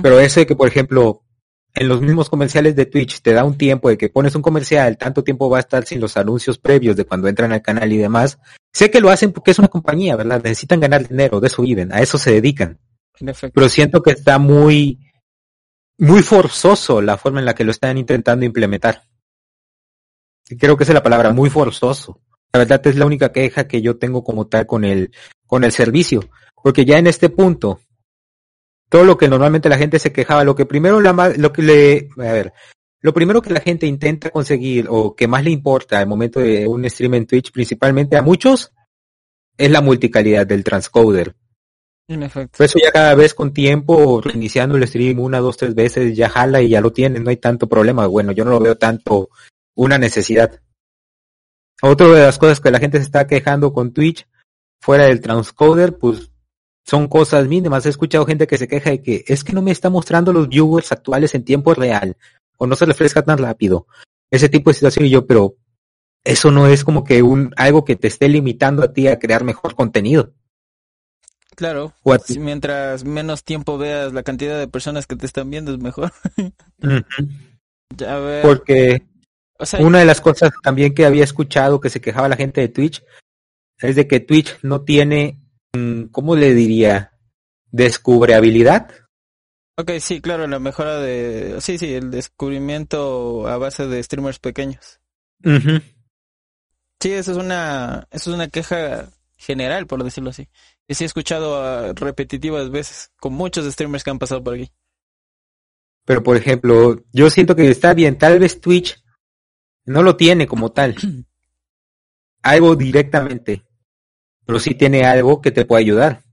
Pero eso de que, por ejemplo, en los mismos comerciales de Twitch te da un tiempo de que pones un comercial, tanto tiempo va a estar sin los anuncios previos de cuando entran al canal y demás. Sé que lo hacen porque es una compañía, ¿verdad? Necesitan ganar dinero, de eso viven, a eso se dedican. Pero siento que está muy, muy forzoso la forma en la que lo están intentando implementar. Creo que esa es la palabra, muy forzoso. La verdad es la única queja que yo tengo como tal con el, con el servicio. Porque ya en este punto, todo lo que normalmente la gente se quejaba, lo que primero la, lo que le, a ver, lo primero que la gente intenta conseguir o que más le importa al momento de un stream en Twitch, principalmente a muchos, es la multicalidad del transcoder. En efecto. Por eso ya cada vez con tiempo, reiniciando el stream una, dos, tres veces, ya jala y ya lo tiene, no hay tanto problema. Bueno, yo no lo veo tanto una necesidad. otra de las cosas que la gente se está quejando con Twitch, fuera del transcoder, pues son cosas mínimas. He escuchado gente que se queja de que es que no me está mostrando los viewers actuales en tiempo real o no se refresca tan rápido. Ese tipo de situación y yo, pero eso no es como que un algo que te esté limitando a ti a crear mejor contenido. Claro, mientras menos tiempo veas la cantidad de personas que te están viendo es mejor. Porque una de las cosas también que había escuchado que se quejaba la gente de Twitch es de que Twitch no tiene, ¿cómo le diría? Descubreabilidad. Ok, sí, claro, la mejora de... Sí, sí, el descubrimiento a base de streamers pequeños. Sí, eso es una, eso es una queja general, por decirlo así. Y sí he escuchado repetitivas veces con muchos streamers que han pasado por aquí. Pero por ejemplo, yo siento que está bien, tal vez Twitch no lo tiene como tal. algo directamente. Pero sí tiene algo que te puede ayudar.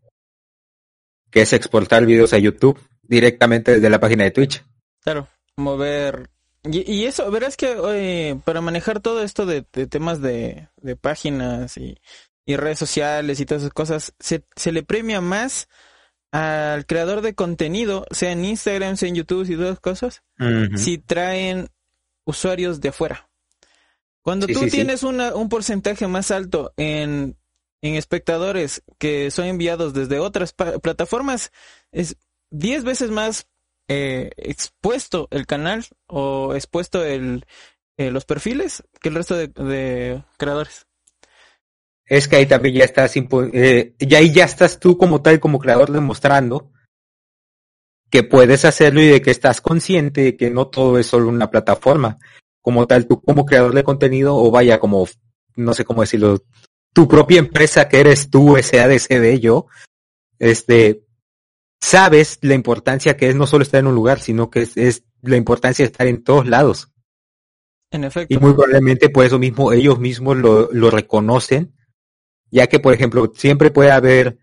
Que es exportar videos a YouTube directamente desde la página de Twitch. Claro, mover y, eso, verás que para manejar todo esto de, temas de, páginas y, redes sociales y todas esas cosas, se, se le premia más al creador de contenido, sea en Instagram, sea en YouTube y todas esas cosas, si traen usuarios de afuera. Cuando tú tienes un porcentaje más alto en, en espectadores que son enviados desde otras plataformas, es 10 veces más eh, expuesto el canal o expuesto el, eh, los perfiles que el resto de, creadores. Es que ahí también ya estás, eh, ya ahí ya estás tú como tal, como creador demostrando que puedes hacerlo y de que estás consciente de que no todo es solo una plataforma. Como tal, tú como creador de contenido o vaya como, no sé cómo decirlo, tu propia empresa que eres tú, SADCD, yo, este, sabes la importancia que es no solo estar en un lugar, sino que es, la importancia de estar en todos lados. En efecto. Y muy probablemente por eso mismo ellos mismos lo, lo reconocen, ya que, por ejemplo, siempre puede haber,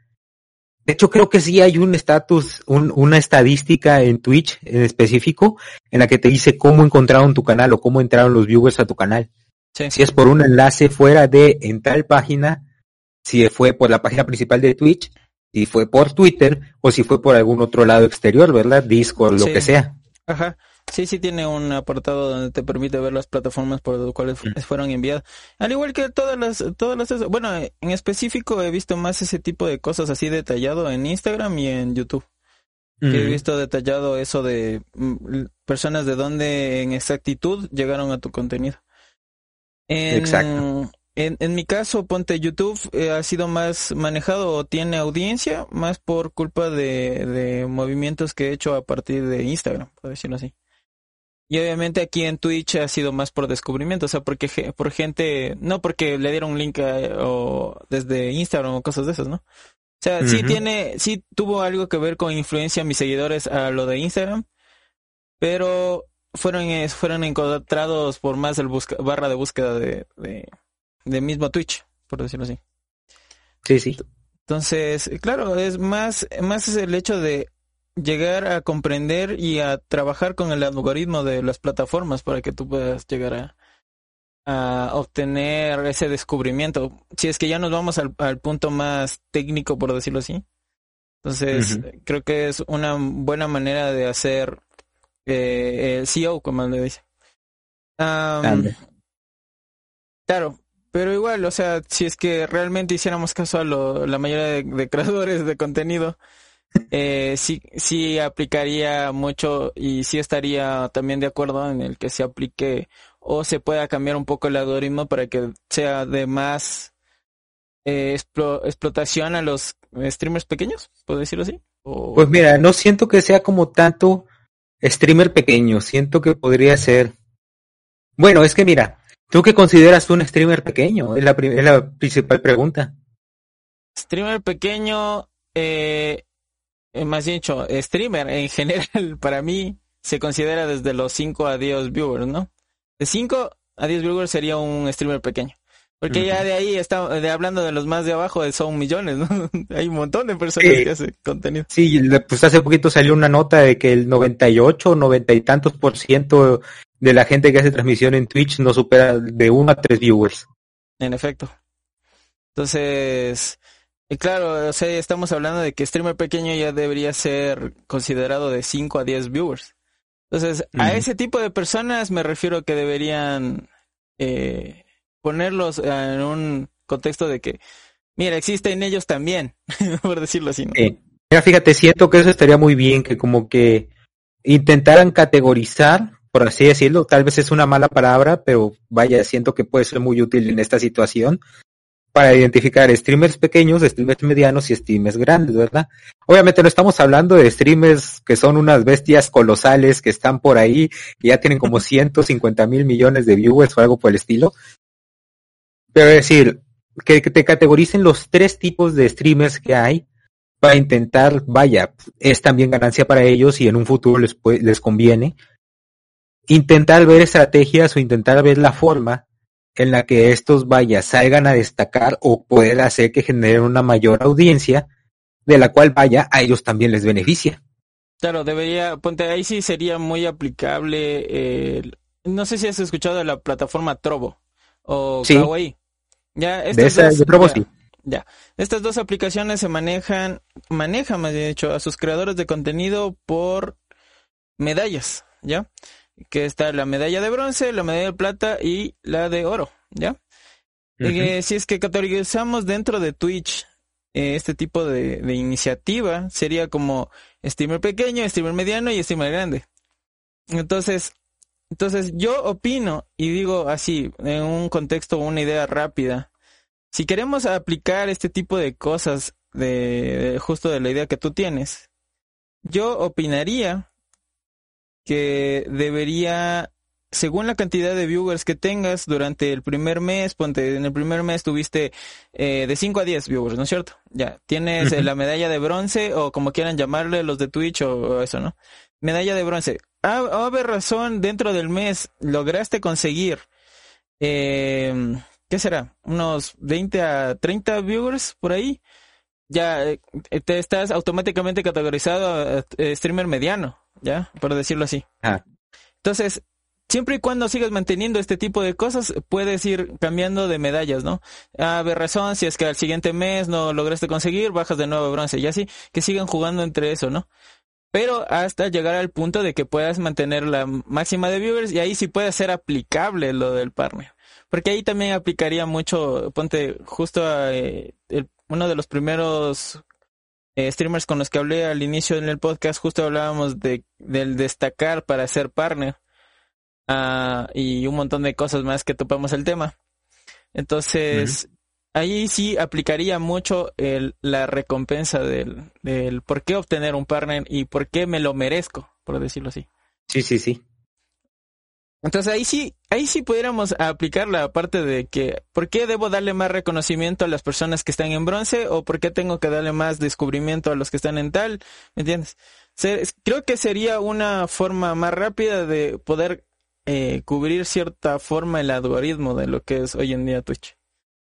de hecho creo que sí hay un estatus, un, una estadística en Twitch en específico, en la que te dice cómo encontraron tu canal o cómo entraron los viewers a tu canal. Si es por un enlace fuera de en tal página, si fue por la página principal de Twitch, si fue por Twitter o si fue por algún otro lado exterior, ¿verdad? Discord, lo que sea. Ajá. Sí, sí tiene un apartado donde te permite ver las plataformas por las cuales mm. fueron enviadas. Al igual que todas las, todas las, bueno, en específico he visto más ese tipo de cosas así detallado en Instagram y en YouTube. He visto detallado eso de mm, personas de dónde en exactitud llegaron a tu contenido. Exacto. En, en mi caso, ponte YouTube eh, ha sido más manejado o tiene audiencia más por culpa de, de movimientos que he hecho a partir de Instagram, por decirlo así. Y obviamente aquí en Twitch ha sido más por descubrimiento, o sea, porque por gente, no porque le dieron un link o desde Instagram o cosas de esas, ¿no? O sea, sí tiene, sí tuvo algo que ver con influencia a mis seguidores a lo de Instagram, pero fueron, fueron encontrados por más el busca, barra de búsqueda de, de mismo Twitch, por decirlo así. Sí, sí. Entonces, claro, es más, más es el hecho de llegar a comprender y a trabajar con el algoritmo de las plataformas para que tú puedas llegar a, a obtener ese descubrimiento. Si es que ya nos vamos al, al punto más técnico, por decirlo así. Entonces, creo que es una buena manera de hacer eh, el CEO, como le dice. claro, pero igual, o sea, si es que realmente hiciéramos caso a lo, la mayoría de, creadores de contenido, eh, sí, sí aplicaría mucho y sí estaría también de acuerdo en el que se aplique o se pueda cambiar un poco el algoritmo para que sea de más eh, explotación a los streamers pequeños, ¿puedo decirlo así? Pues mira, no siento que sea como tanto streamer pequeño, siento que podría ser... Bueno, es que mira, ¿Tú qué consideras un streamer pequeño? Es la, es la principal pregunta. Streamer pequeño, eh, eh más dicho, streamer en general, para mí se considera desde los 5 a 10 viewers, ¿no? De 5 a 10 viewers sería un streamer pequeño. Porque ya de ahí está de hablando de los más de abajo son millones, ¿no? Hay un montón de personas que hacen contenido. Sí, pues hace poquito salió una nota de que el 98, 90 y tantos por ciento de la gente que hace transmisión en Twitch no supera de uno a tres viewers. En efecto. Entonces, y claro, o sea, estamos hablando de que streamer pequeño ya debería ser considerado de 5 a 10 viewers. Entonces, a ese tipo de personas me refiero que deberían eh, ponerlos en un contexto de que, mira, existen ellos también, por decirlo así. ¿no? Mira, fíjate, siento que eso estaría muy bien, que como que intentaran categorizar, por así decirlo, tal vez es una mala palabra, pero vaya, siento que puede ser muy útil en esta situación, para identificar streamers pequeños, streamers medianos y streamers grandes, ¿verdad? Obviamente no estamos hablando de streamers que son unas bestias colosales que están por ahí, y ya tienen como 150 mil millones de viewers o algo por el estilo. Pero es decir, que, te categoricen los tres tipos de streamers que hay para intentar, vaya, es también ganancia para ellos y en un futuro les, les conviene. Intentar ver estrategias o intentar ver la forma en la que estos vaya salgan a destacar o poder hacer que generen una mayor audiencia de la cual vaya a ellos también les beneficia. Claro, debería, ponte ahí sí sería muy aplicable, eh, no sé si has escuchado de la plataforma Trovo o sí. Kawaii. Ya, estas de esa, Trovo sí. Ya, estas dos aplicaciones se manejan, manejan más bien dicho a sus creadores de contenido por medallas, ¿ya? que está la medalla de bronce, la medalla de plata y la de oro, ¿ya? Eh, si es que categorizamos dentro de Twitch eh, este tipo de, de, iniciativa, sería como streamer pequeño, streamer mediano y streamer grande. Entonces, entonces yo opino y digo así, en un contexto, una idea rápida, si queremos aplicar este tipo de cosas de, de justo de la idea que tú tienes, yo opinaría que debería, según la cantidad de viewers que tengas durante el primer mes, ponte, en el primer mes tuviste eh, de 5 a 10 viewers, ¿no es cierto? Ya, tienes eh, la medalla de bronce o como quieran llamarle los de Twitch o, eso, ¿no? Medalla de bronce. A, a ver razón, dentro del mes lograste conseguir, eh, ¿qué será? Unos 20 a 30 viewers por ahí ya eh, te estás automáticamente categorizado a, streamer mediano, ¿ya? Por decirlo así. Ah. Entonces, siempre y cuando sigas manteniendo este tipo de cosas, puedes ir cambiando de medallas, ¿no? A ver razón, si es que al siguiente mes no lograste conseguir, bajas de nuevo bronce, y así, que sigan jugando entre eso, ¿no? Pero hasta llegar al punto de que puedas mantener la máxima de viewers y ahí sí puede ser aplicable lo del partner. Porque ahí también aplicaría mucho, ponte justo a, eh, uno de los primeros eh, streamers con los que hablé al inicio en el podcast, justo hablábamos de, del destacar para ser partner uh, y un montón de cosas más que topamos el tema. Entonces, ahí sí aplicaría mucho el, la recompensa del, del por qué obtener un partner y por qué me lo merezco, por decirlo así. Sí, sí, sí. Entonces ahí sí, ahí sí pudiéramos aplicar la parte de que, ¿por qué debo darle más reconocimiento a las personas que están en bronce o por qué tengo que darle más descubrimiento a los que están en tal? ¿Me entiendes? creo que sería una forma más rápida de poder eh, cubrir cierta forma el algoritmo de lo que es hoy en día Twitch.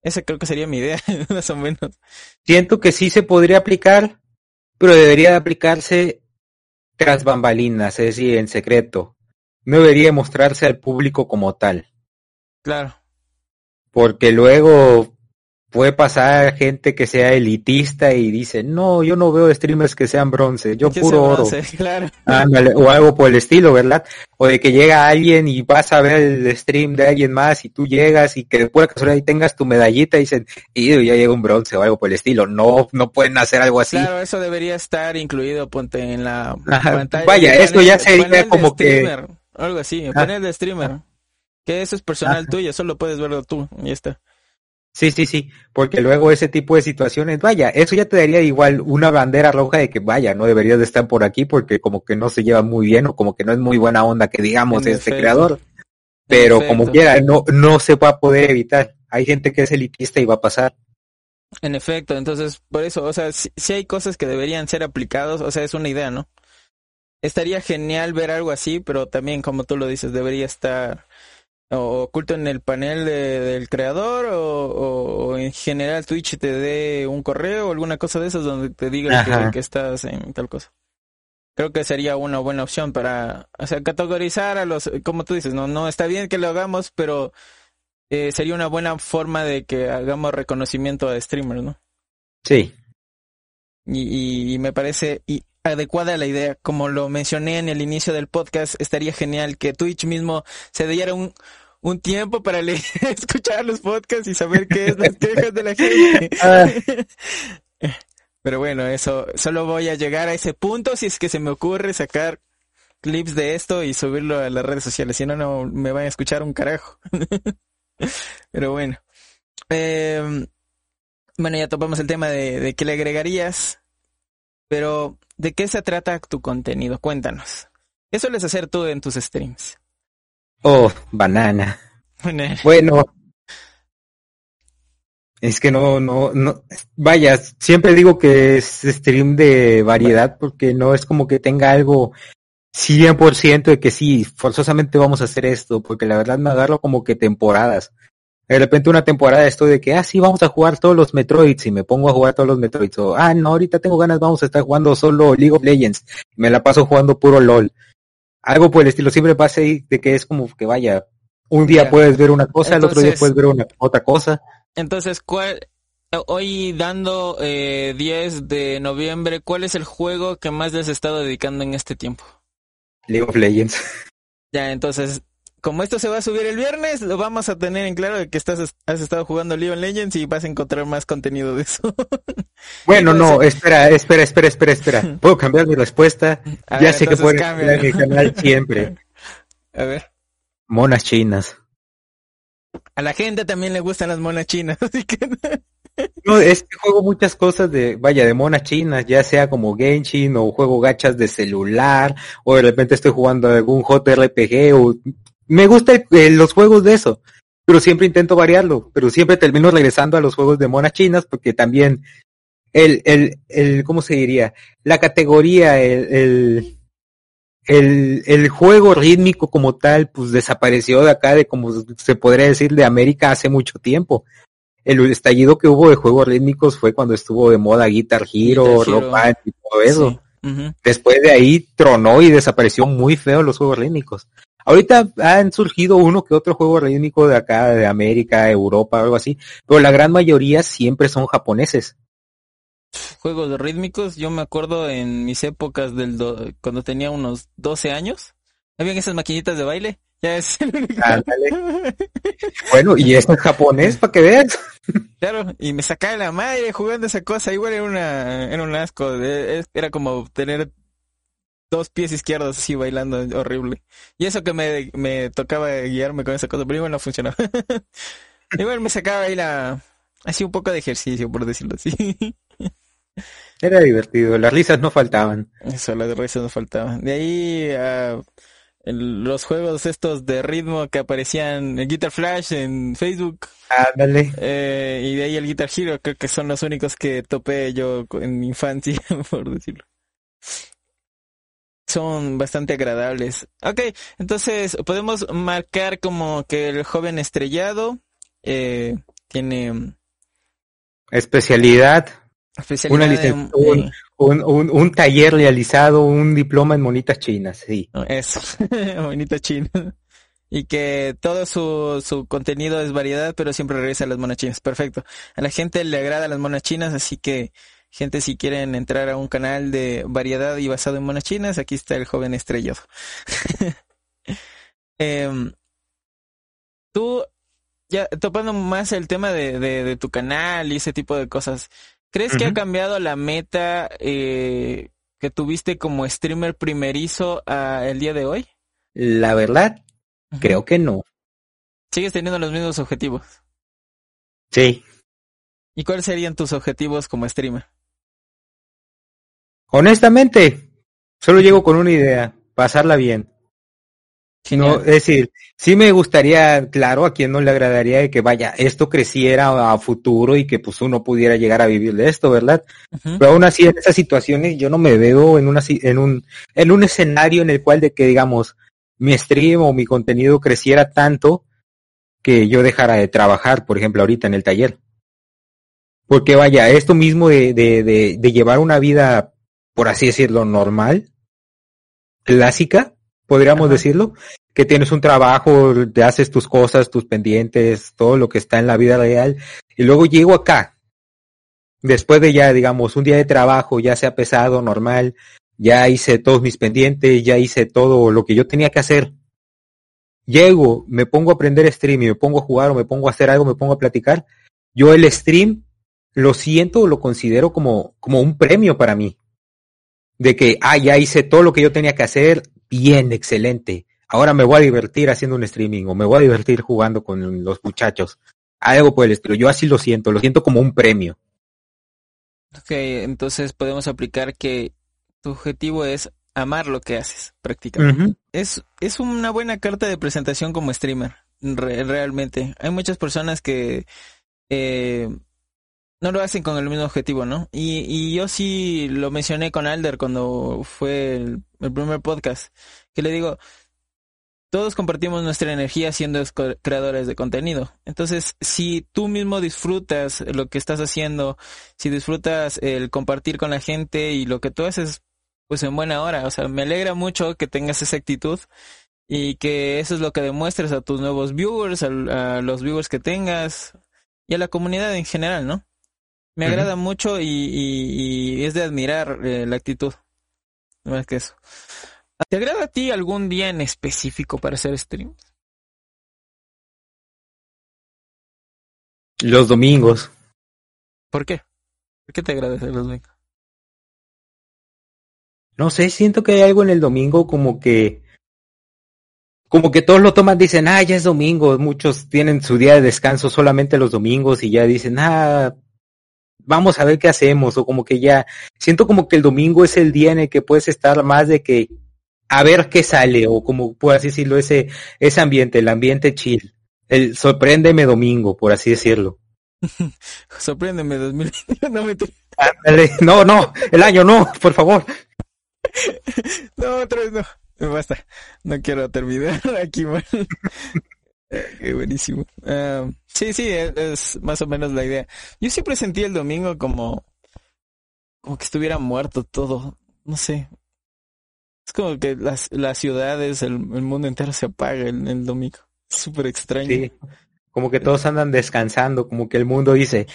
Esa creo que sería mi idea, más o menos. Siento que sí se podría aplicar, pero debería aplicarse tras bambalinas, es decir, en secreto no debería mostrarse al público como tal. Claro. Porque luego puede pasar gente que sea elitista y dice, no, yo no veo streamers que sean bronce, yo puro oro. claro. o algo por el estilo, ¿verdad? O de que llega alguien y vas a ver el stream de alguien más y tú llegas y que después de casualidad tengas tu medallita y dicen, y ya llega un bronce o algo por el estilo. No, no pueden hacer algo así. Claro, eso debería estar incluido, ponte en la pantalla. Vaya, esto ya sería como que algo así, poner de streamer. Que eso es personal tuyo, solo puedes verlo tú y ya está. Sí, sí, sí, porque luego ese tipo de situaciones, vaya, eso ya te daría igual una bandera roja de que vaya, no deberías de estar por aquí porque como que no se lleva muy bien o como que no es muy buena onda que digamos en este creador. Pero como quiera, no, no se va a poder evitar. Hay gente que es elitista y va a pasar. En efecto, entonces por eso, o sea, si, hay cosas que deberían ser aplicados, o sea, es una idea, ¿no? estaría genial ver algo así, pero también, como tú lo dices, debería estar oculto en el panel del creador o, en general Twitch te dé un correo o alguna cosa de esas donde te diga que, estás en tal cosa. Creo que sería una buena opción para, o sea, categorizar a los, como tú dices, no, no está bien que lo hagamos, pero eh, sería una buena forma de que hagamos reconocimiento a streamers, ¿no? Sí. Y, y, me parece y adecuada la idea. Como lo mencioné en el inicio del podcast, estaría genial que Twitch mismo se diera un, un tiempo para leer, escuchar los podcasts y saber qué es las quejas de la gente. Ah. Pero bueno, eso, solo voy a llegar a ese punto si es que se me ocurre sacar clips de esto y subirlo a las redes sociales. Si no, no me van a escuchar un carajo. Pero bueno. Eh, bueno, ya topamos el tema de, de qué le agregarías. Pero, ¿de qué se trata tu contenido? Cuéntanos. ¿Qué sueles hacer tú en tus streams? Oh, banana. bueno. Es que no, no, no, vaya, siempre digo que es stream de variedad porque no es como que tenga algo 100% de que sí, forzosamente vamos a hacer esto, porque la verdad me agarro como que temporadas. De repente una temporada estoy de que, ah, sí, vamos a jugar todos los Metroids y me pongo a jugar todos los Metroids. O, ah, no, ahorita tengo ganas, vamos a estar jugando solo League of Legends. Me la paso jugando puro LOL. Algo por el estilo, siempre pasa ahí de que es como que vaya, un día puedes ver una cosa, el otro día puedes ver una otra cosa. Entonces, ¿cuál, hoy dando eh, 10 de noviembre, cuál es el juego que más les has estado dedicando en este tiempo? League of Legends. Ya, entonces, como esto se va a subir el viernes, lo vamos a tener en claro de que estás, has estado jugando League of Legends y vas a encontrar más contenido de eso. Bueno, no, espera, espera, espera, espera, espera. Puedo cambiar mi respuesta. ya sé que puedo cambiar mi canal siempre. A ver. Monas chinas. A la gente también le gustan las monas chinas, así que... No, es que juego muchas cosas de, vaya, de monas chinas, ya sea como Genshin o juego gachas de celular, o de repente estoy jugando algún JRPG, o me gustan los juegos de eso, pero siempre intento variarlo, pero siempre termino regresando a los juegos de monas chinas porque también el, el, el, ¿cómo se diría? La categoría, el, el, el, el juego rítmico como tal, pues desapareció de acá, de como se podría decir, de América hace mucho tiempo el estallido que hubo de juegos rítmicos fue cuando estuvo de moda Guitar Hero, Rock Band y todo eso. Después de ahí tronó y desapareció muy feo los juegos rítmicos. Ahorita han surgido uno que otro juego rítmico de acá, de América, Europa, algo así, pero la gran mayoría siempre son japoneses. Juegos rítmicos, yo me acuerdo en mis épocas del cuando tenía unos 12 años, habían esas maquinitas de baile ya es el único. Bueno, y esto es japonés para que veas. Claro, y me sacaba la madre jugando esa cosa. Igual era una, era un asco. era como tener dos pies izquierdos así bailando horrible. Y eso que me, me tocaba guiarme con esa cosa, pero igual no funcionaba. igual me sacaba ahí la, así un poco de ejercicio, por decirlo así. Era divertido, las risas no faltaban. Eso, las risas no faltaban. De ahí a los juegos estos de ritmo que aparecían en Guitar Flash en Facebook. Ándale. Eh, y de ahí el Guitar Hero, creo que son los únicos que topé yo en mi infancia, por decirlo. Son bastante agradables. Ok, entonces podemos marcar como que el joven estrellado eh, tiene... Especialidad. Una licenciatura, un, un, un, taller realizado, un diploma en monitas chinas, sí. Eso, monitas chinas. Y que todo su, su contenido es variedad, pero siempre regresa a las monas chinas. Perfecto. A la gente le agrada las monas chinas, así que, gente, si quieren entrar a un canal de variedad y basado en monas chinas, aquí está el joven estrellado. eh, tú, ya topando más el tema de, de, de tu canal y ese tipo de cosas, ¿Crees que ha cambiado la meta eh, que tuviste como streamer primerizo a el día de hoy? La verdad, creo que no. ¿Sigues teniendo los mismos objetivos? Sí. ¿Y cuáles serían tus objetivos como streamer? Honestamente, solo llego con una idea, pasarla bien. No, es decir, sí me gustaría, claro, a quien no le agradaría que vaya, esto creciera a futuro y que pues uno pudiera llegar a vivir de esto, ¿verdad? Pero aún así en esas situaciones yo no me veo en una en un en un escenario en el cual de que digamos mi stream o mi contenido creciera tanto que yo dejara de trabajar, por ejemplo, ahorita en el taller. Porque vaya, esto mismo de, de, de, de llevar una vida, por así decirlo, normal, clásica, podríamos decirlo, que tienes un trabajo, te haces tus cosas, tus pendientes, todo lo que está en la vida real, y luego llego acá, después de ya, digamos, un día de trabajo, ya sea pesado, normal, ya hice todos mis pendientes, ya hice todo lo que yo tenía que hacer. Llego, me pongo a aprender stream y me pongo a jugar o me pongo a hacer algo, me pongo a platicar. Yo el stream lo siento, lo considero como, como un premio para mí. De que, ah, ya hice todo lo que yo tenía que hacer, bien, excelente. Ahora me voy a divertir haciendo un streaming o me voy a divertir jugando con los muchachos. Algo por el estilo. Yo así lo siento, lo siento como un premio. Ok, entonces podemos aplicar que tu objetivo es amar lo que haces, prácticamente. es, es una buena carta de presentación como streamer, realmente. Hay muchas personas que eh, no lo hacen con el mismo objetivo, ¿no? Y, y yo sí lo mencioné con Alder cuando fue el, primer podcast, que le digo, todos compartimos nuestra energía siendo creadores de contenido. Entonces, si tú mismo disfrutas lo que estás haciendo, si disfrutas el compartir con la gente y lo que tú haces, pues en buena hora. O sea, me alegra mucho que tengas esa actitud y que eso es lo que demuestres a tus nuevos viewers, a los viewers que tengas y a la comunidad en general, ¿no? Me agrada mucho y, y, es de admirar eh, la actitud. No más que eso. ¿Te agrada a ti algún día en específico para hacer streams? Los domingos. ¿Por qué? ¿Por qué te agrada hacer los domingos? No sé, siento que hay algo en el domingo como que como que todos lo toman, dicen, ah, ya es domingo, muchos tienen su día de descanso solamente los domingos y ya dicen, ah, vamos a ver qué hacemos, o como que ya, siento como que el domingo es el día en el que puedes estar más de que a ver qué sale, o como puedas decirlo, ese, ese ambiente, el ambiente chill, el sorpréndeme domingo, por así decirlo. sorpréndeme 2020, no me no, no, el año no, por favor. no, otra vez no. Basta. No quiero terminar aquí mal. Qué buenísimo. Uh, sí, sí, es, más o menos la idea. Yo siempre sentí el domingo como, como que estuviera muerto todo. No sé. Es como que las, las ciudades, el, mundo entero se apaga el, el domingo. Súper extraño. Sí. Como que todos andan descansando, como que el mundo dice,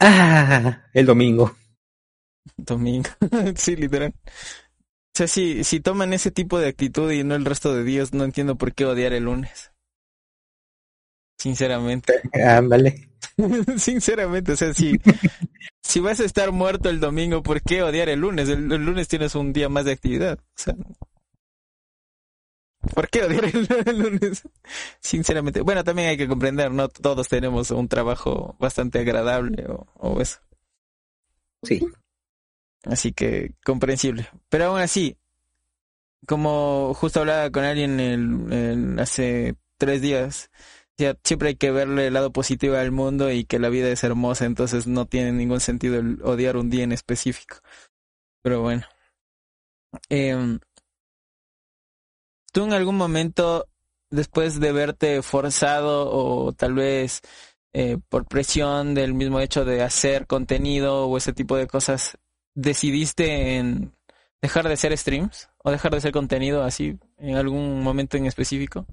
ah, el domingo. Domingo. sí, literal. O sea, si, si toman ese tipo de actitud y no el resto de días, no entiendo por qué odiar el lunes. Sinceramente. Ándale. Sinceramente, o sea, si, si vas a estar muerto el domingo, ¿por qué odiar el lunes? El, lunes tienes un día más de actividad. O sea, ¿por qué odiar el, lunes? Sinceramente. Bueno, también hay que comprender, no todos tenemos un trabajo bastante agradable o, o eso. Sí. Así que comprensible. Pero aún así, como justo hablaba con alguien el, hace tres días, siempre hay que verle el lado positivo al mundo y que la vida es hermosa, entonces no tiene ningún sentido el odiar un día en específico. Pero bueno. Eh, ¿Tú en algún momento, después de verte forzado o tal vez eh, por presión del mismo hecho de hacer contenido o ese tipo de cosas, decidiste en dejar de hacer streams o dejar de hacer contenido así en algún momento en específico?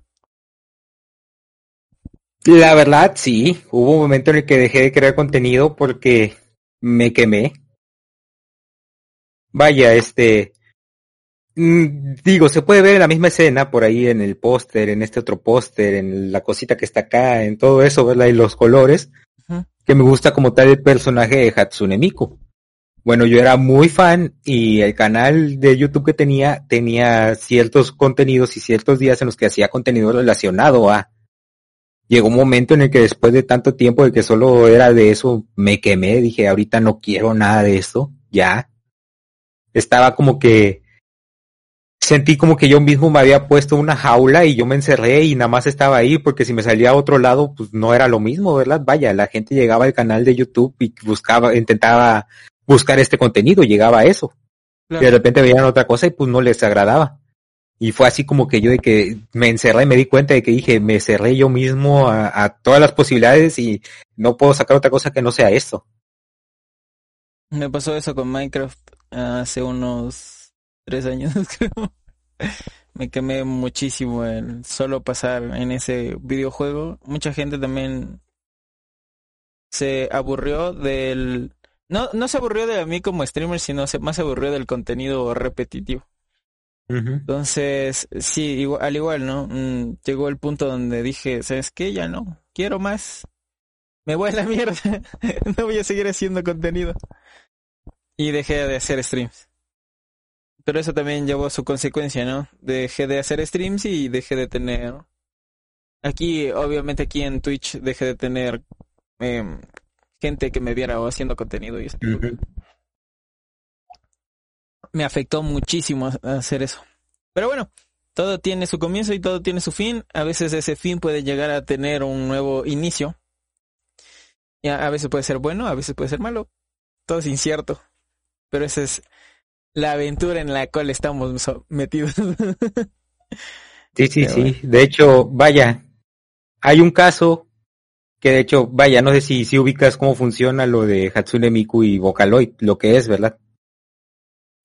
La verdad, sí. Hubo un momento en el que dejé de crear contenido porque me quemé. Vaya, este... Mm, digo, se puede ver en la misma escena por ahí en el póster, en este otro póster, en la cosita que está acá, en todo eso, ¿verdad? Y los colores, que me gusta como tal el personaje de Hatsune Miku. Bueno, yo era muy fan y el canal de YouTube que tenía tenía ciertos contenidos y ciertos días en los que hacía contenido relacionado a llegó un momento en el que después de tanto tiempo de que solo era de eso, me quemé, dije, ahorita no quiero nada de eso, ya. Estaba como que sentí como que yo mismo me había puesto una jaula y yo me encerré y nada más estaba ahí porque si me salía a otro lado pues no era lo mismo, ¿verdad? Vaya, la gente llegaba al canal de YouTube y buscaba, intentaba buscar este contenido, llegaba a eso. Y de repente veían otra cosa y pues no les agradaba. Y fue así como que yo de que me encerré y me di cuenta de que dije, me cerré yo mismo a, todas las posibilidades y no puedo sacar otra cosa que no sea esto. Me pasó eso con Minecraft hace unos tres años, creo. me quemé muchísimo el solo pasar en ese videojuego. Mucha gente también se aburrió del... No, no se aburrió de mí como streamer, sino se, más se aburrió del contenido repetitivo. Entonces, sí, igual, al igual, ¿no? Mm, llegó el punto donde dije, ¿sabes qué? Ya no, quiero más. Me voy a la mierda. no voy a seguir haciendo contenido. Y dejé de hacer streams. Pero eso también llevó a su consecuencia, ¿no? Dejé de hacer streams y dejé de tener... Aquí, obviamente aquí en Twitch, dejé de tener eh, gente que me viera haciendo contenido y eso me afectó muchísimo hacer eso. Pero bueno, todo tiene su comienzo y todo tiene su fin. A veces ese fin puede llegar a tener un nuevo inicio. Y a, veces puede ser bueno, a veces puede ser malo. Todo es incierto. Pero esa es la aventura en la cual estamos metidos. sí, sí, sí. De hecho, vaya, hay un caso que de hecho, vaya, no sé si, si ubicas cómo funciona lo de Hatsune Miku y Vocaloid, lo que es, ¿verdad?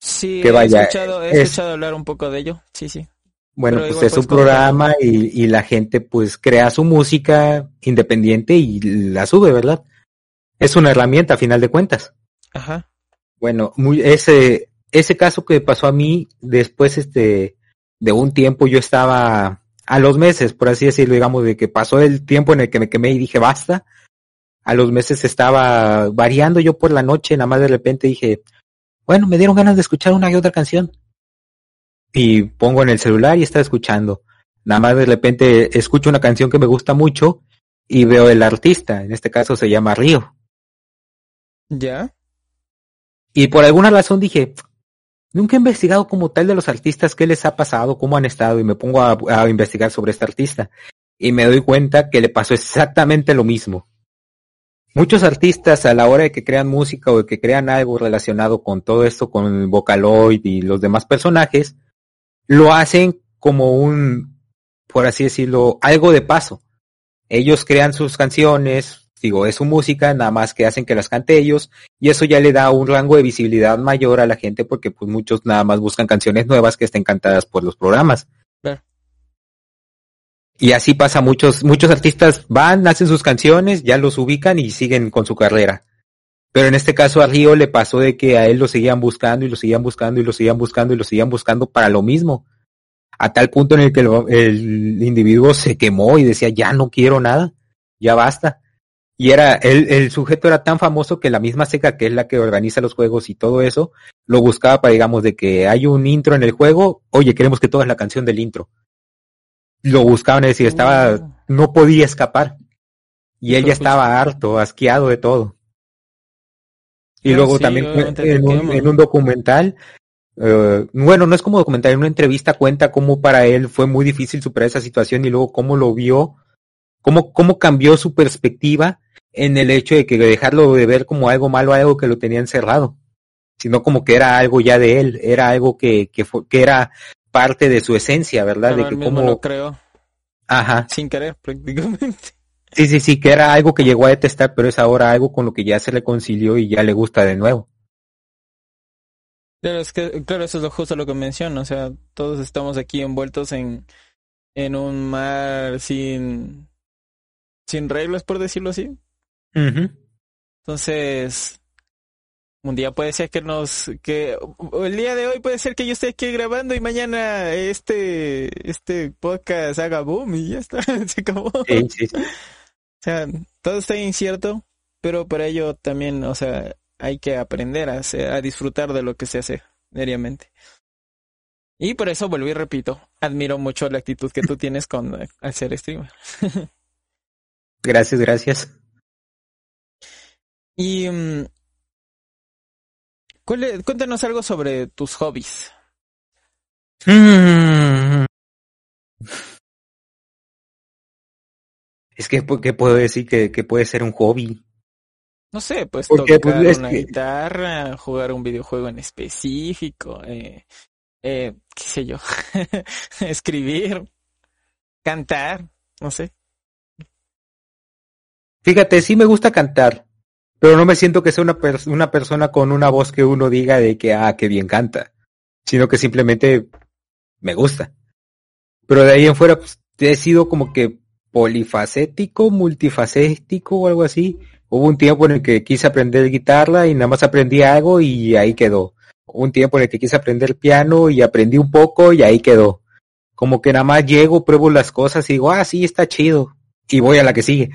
Sí, he, escuchado, he escuchado hablar un poco de ello, sí, sí. Bueno, pues es un programa y, y, la gente pues crea su música independiente y la sube, ¿verdad? Es una herramienta a final de cuentas. Ajá. Bueno, muy, ese, ese caso que pasó a mí, después este, de un tiempo yo estaba a los meses, por así decirlo, digamos, de que pasó el tiempo en el que me quemé y dije basta. A los meses estaba variando yo por la noche, nada más de repente dije, bueno, me dieron ganas de escuchar una y otra canción. Y pongo en el celular y estaba escuchando. Nada más de repente escucho una canción que me gusta mucho y veo el artista, en este caso se llama Río. ¿Ya? Y por alguna razón dije, nunca he investigado como tal de los artistas, qué les ha pasado, cómo han estado, y me pongo a, a investigar sobre este artista. Y me doy cuenta que le pasó exactamente lo mismo. Muchos artistas a la hora de que crean música o de que crean algo relacionado con todo esto, con el Vocaloid y los demás personajes, lo hacen como un, por así decirlo, algo de paso. Ellos crean sus canciones, digo, es su música, nada más que hacen que las cante ellos, y eso ya le da un rango de visibilidad mayor a la gente porque pues muchos nada más buscan canciones nuevas que estén cantadas por los programas. Y así pasa muchos, muchos artistas van, hacen sus canciones, ya los ubican y siguen con su carrera. Pero en este caso a Río le pasó de que a él lo seguían buscando y lo seguían buscando y lo seguían buscando y lo seguían buscando para lo mismo. A tal punto en el que el, individuo se quemó y decía, ya no quiero nada, ya basta. Y era, el, el sujeto era tan famoso que la misma seca que es la que organiza los juegos y todo eso, lo buscaba para, digamos, de que hay un intro en el juego, oye, queremos que toda la canción del intro lo buscaban, es decir, estaba, mm. no podía escapar. Y ella estaba harto, asqueado de todo. Y luego también en un, en un, documental, uh, bueno, no es como documental, en una entrevista cuenta cómo para él fue muy difícil superar esa situación y luego cómo lo vio, cómo, cómo cambió su perspectiva en el hecho de que dejarlo de ver como algo malo, algo que lo tenía encerrado, sino como que era algo ya de él, era algo que, que, fue, que era parte de su esencia, ¿verdad? de que como lo creo. Ajá. Sin querer, prácticamente. Sí, sí, sí, que era algo que llegó a detestar, pero es ahora algo con lo que ya se reconcilió y ya le gusta de nuevo. Claro, es que, claro, eso es lo justo lo que menciono, o sea, todos estamos aquí envueltos en, en un mar sin, sin reglas, por decirlo así. Entonces, un día puede ser que nos que el día de hoy puede ser que yo esté aquí grabando y mañana este este podcast haga boom y ya está se acabó. Sí, sí, o sea todo está incierto pero para ello también o sea hay que aprender a, a disfrutar de lo que se hace diariamente. Y por eso vuelvo y repito admiro mucho la actitud que tú tienes con hacer streamer. Gracias gracias. Y mm, Cuéntanos algo sobre tus hobbies. Mm. Es que, ¿qué puedo decir que, que, puede ser un hobby? No sé, pues tocar pues, una guitarra, jugar un videojuego en específico, eh, eh, qué sé yo, escribir, cantar, no sé. Fíjate, sí me gusta cantar, pero no me siento que sea una, una persona con una voz que uno diga de que, ah, qué bien canta, sino que simplemente me gusta. Pero de ahí en fuera, pues, he sido como que polifacético, multifacético o algo así. Hubo un tiempo en el que quise aprender guitarra y nada más aprendí algo y ahí quedó. Hubo un tiempo en el que quise aprender piano y aprendí un poco y ahí quedó. Como que nada más llego, pruebo las cosas y digo, ah, sí, está chido. Y voy a la que sigue.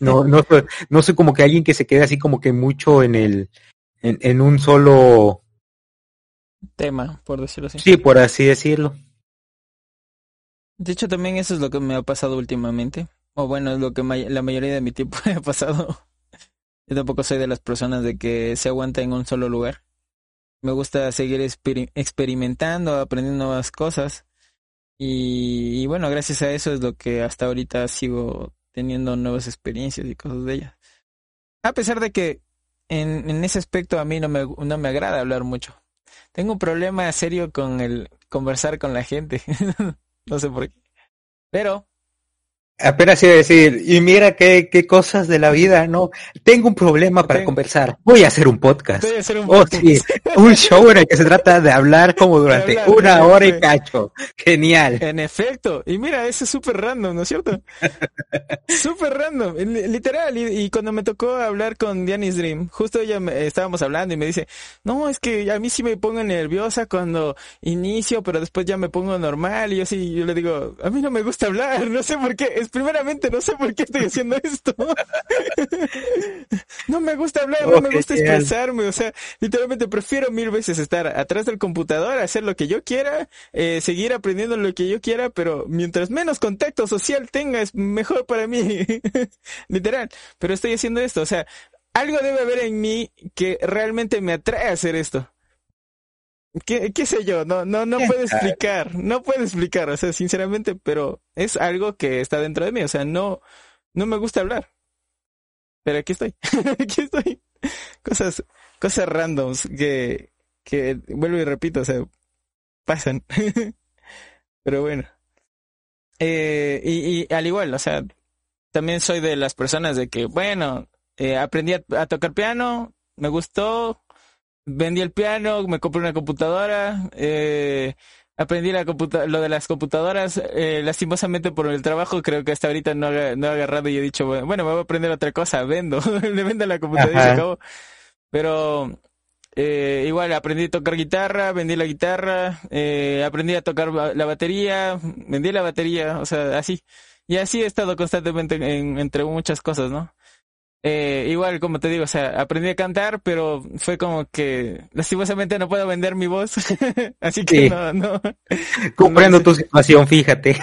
No, no, no soy como que alguien que se quede así como que mucho en el, en, en un solo tema, por decirlo así. Sí, por así decirlo. De hecho, también eso es lo que me ha pasado últimamente. O bueno, es lo que la mayoría de mi tiempo me ha pasado. Yo tampoco soy de las personas de que se aguanta en un solo lugar. Me gusta seguir experimentando, aprendiendo nuevas cosas. Y, y, bueno, gracias a eso es lo que hasta ahorita sigo teniendo nuevas experiencias y cosas de ellas. A pesar de que en, en ese aspecto a mí no me, no me agrada hablar mucho. Tengo un problema serio con el conversar con la gente. no sé por qué. Pero Apenas iba a decir, y mira qué, qué cosas de la vida, ¿no? Tengo un problema para conversar. Voy a hacer un podcast. Voy a hacer un oh, sí, un show en el que se trata de hablar como durante una hora y cacho. Genial. En efecto. Y mira, eso es súper random, ¿no es cierto? súper random. Literal. Y, cuando me tocó hablar con Dianis Dream, justo ella me, estábamos hablando y me dice, no, es que a mí sí me pongo nerviosa cuando inicio, pero después ya me pongo normal. Y yo sí, yo le digo, a mí no me gusta hablar, no sé por qué primeramente no sé por qué estoy haciendo esto. no me gusta hablar, no me gusta expresarme, o sea, literalmente prefiero mil veces estar atrás del computador, hacer lo que yo quiera, eh, seguir aprendiendo lo que yo quiera, pero mientras menos contacto social tenga es mejor para mí. Literal, pero estoy haciendo esto, o sea, algo debe haber en mí que realmente me atrae a hacer esto. ¿Qué, qué sé yo? No, no, no puedo explicar, no puedo explicar, o sea, sinceramente, pero es algo que está dentro de mí, o sea, no, no me gusta hablar. Pero aquí estoy, aquí estoy. Cosas, cosas randoms que, que vuelvo y repito, o sea, pasan. pero bueno. Eh, y, y al igual, o sea, también soy de las personas de que, bueno, eh, aprendí a tocar piano, me gustó, vendí el piano, me compré una computadora, eh, aprendí la lo de las computadoras, eh, lastimosamente por el trabajo creo que hasta ahorita no, no he agarrado y he dicho, bueno, me voy a aprender otra cosa, vendo, le vendo la computadora y se acabó. Pero eh, igual aprendí a tocar guitarra, vendí la guitarra, eh, aprendí a tocar la batería, vendí la batería, o sea, así. Y así he estado constantemente en, entre muchas cosas, ¿no? Eh, igual, como te digo, o sea, aprendí a cantar, pero fue como que lastimosamente no puedo vender mi voz. Así que no, no. Comprendo tu situación, fíjate.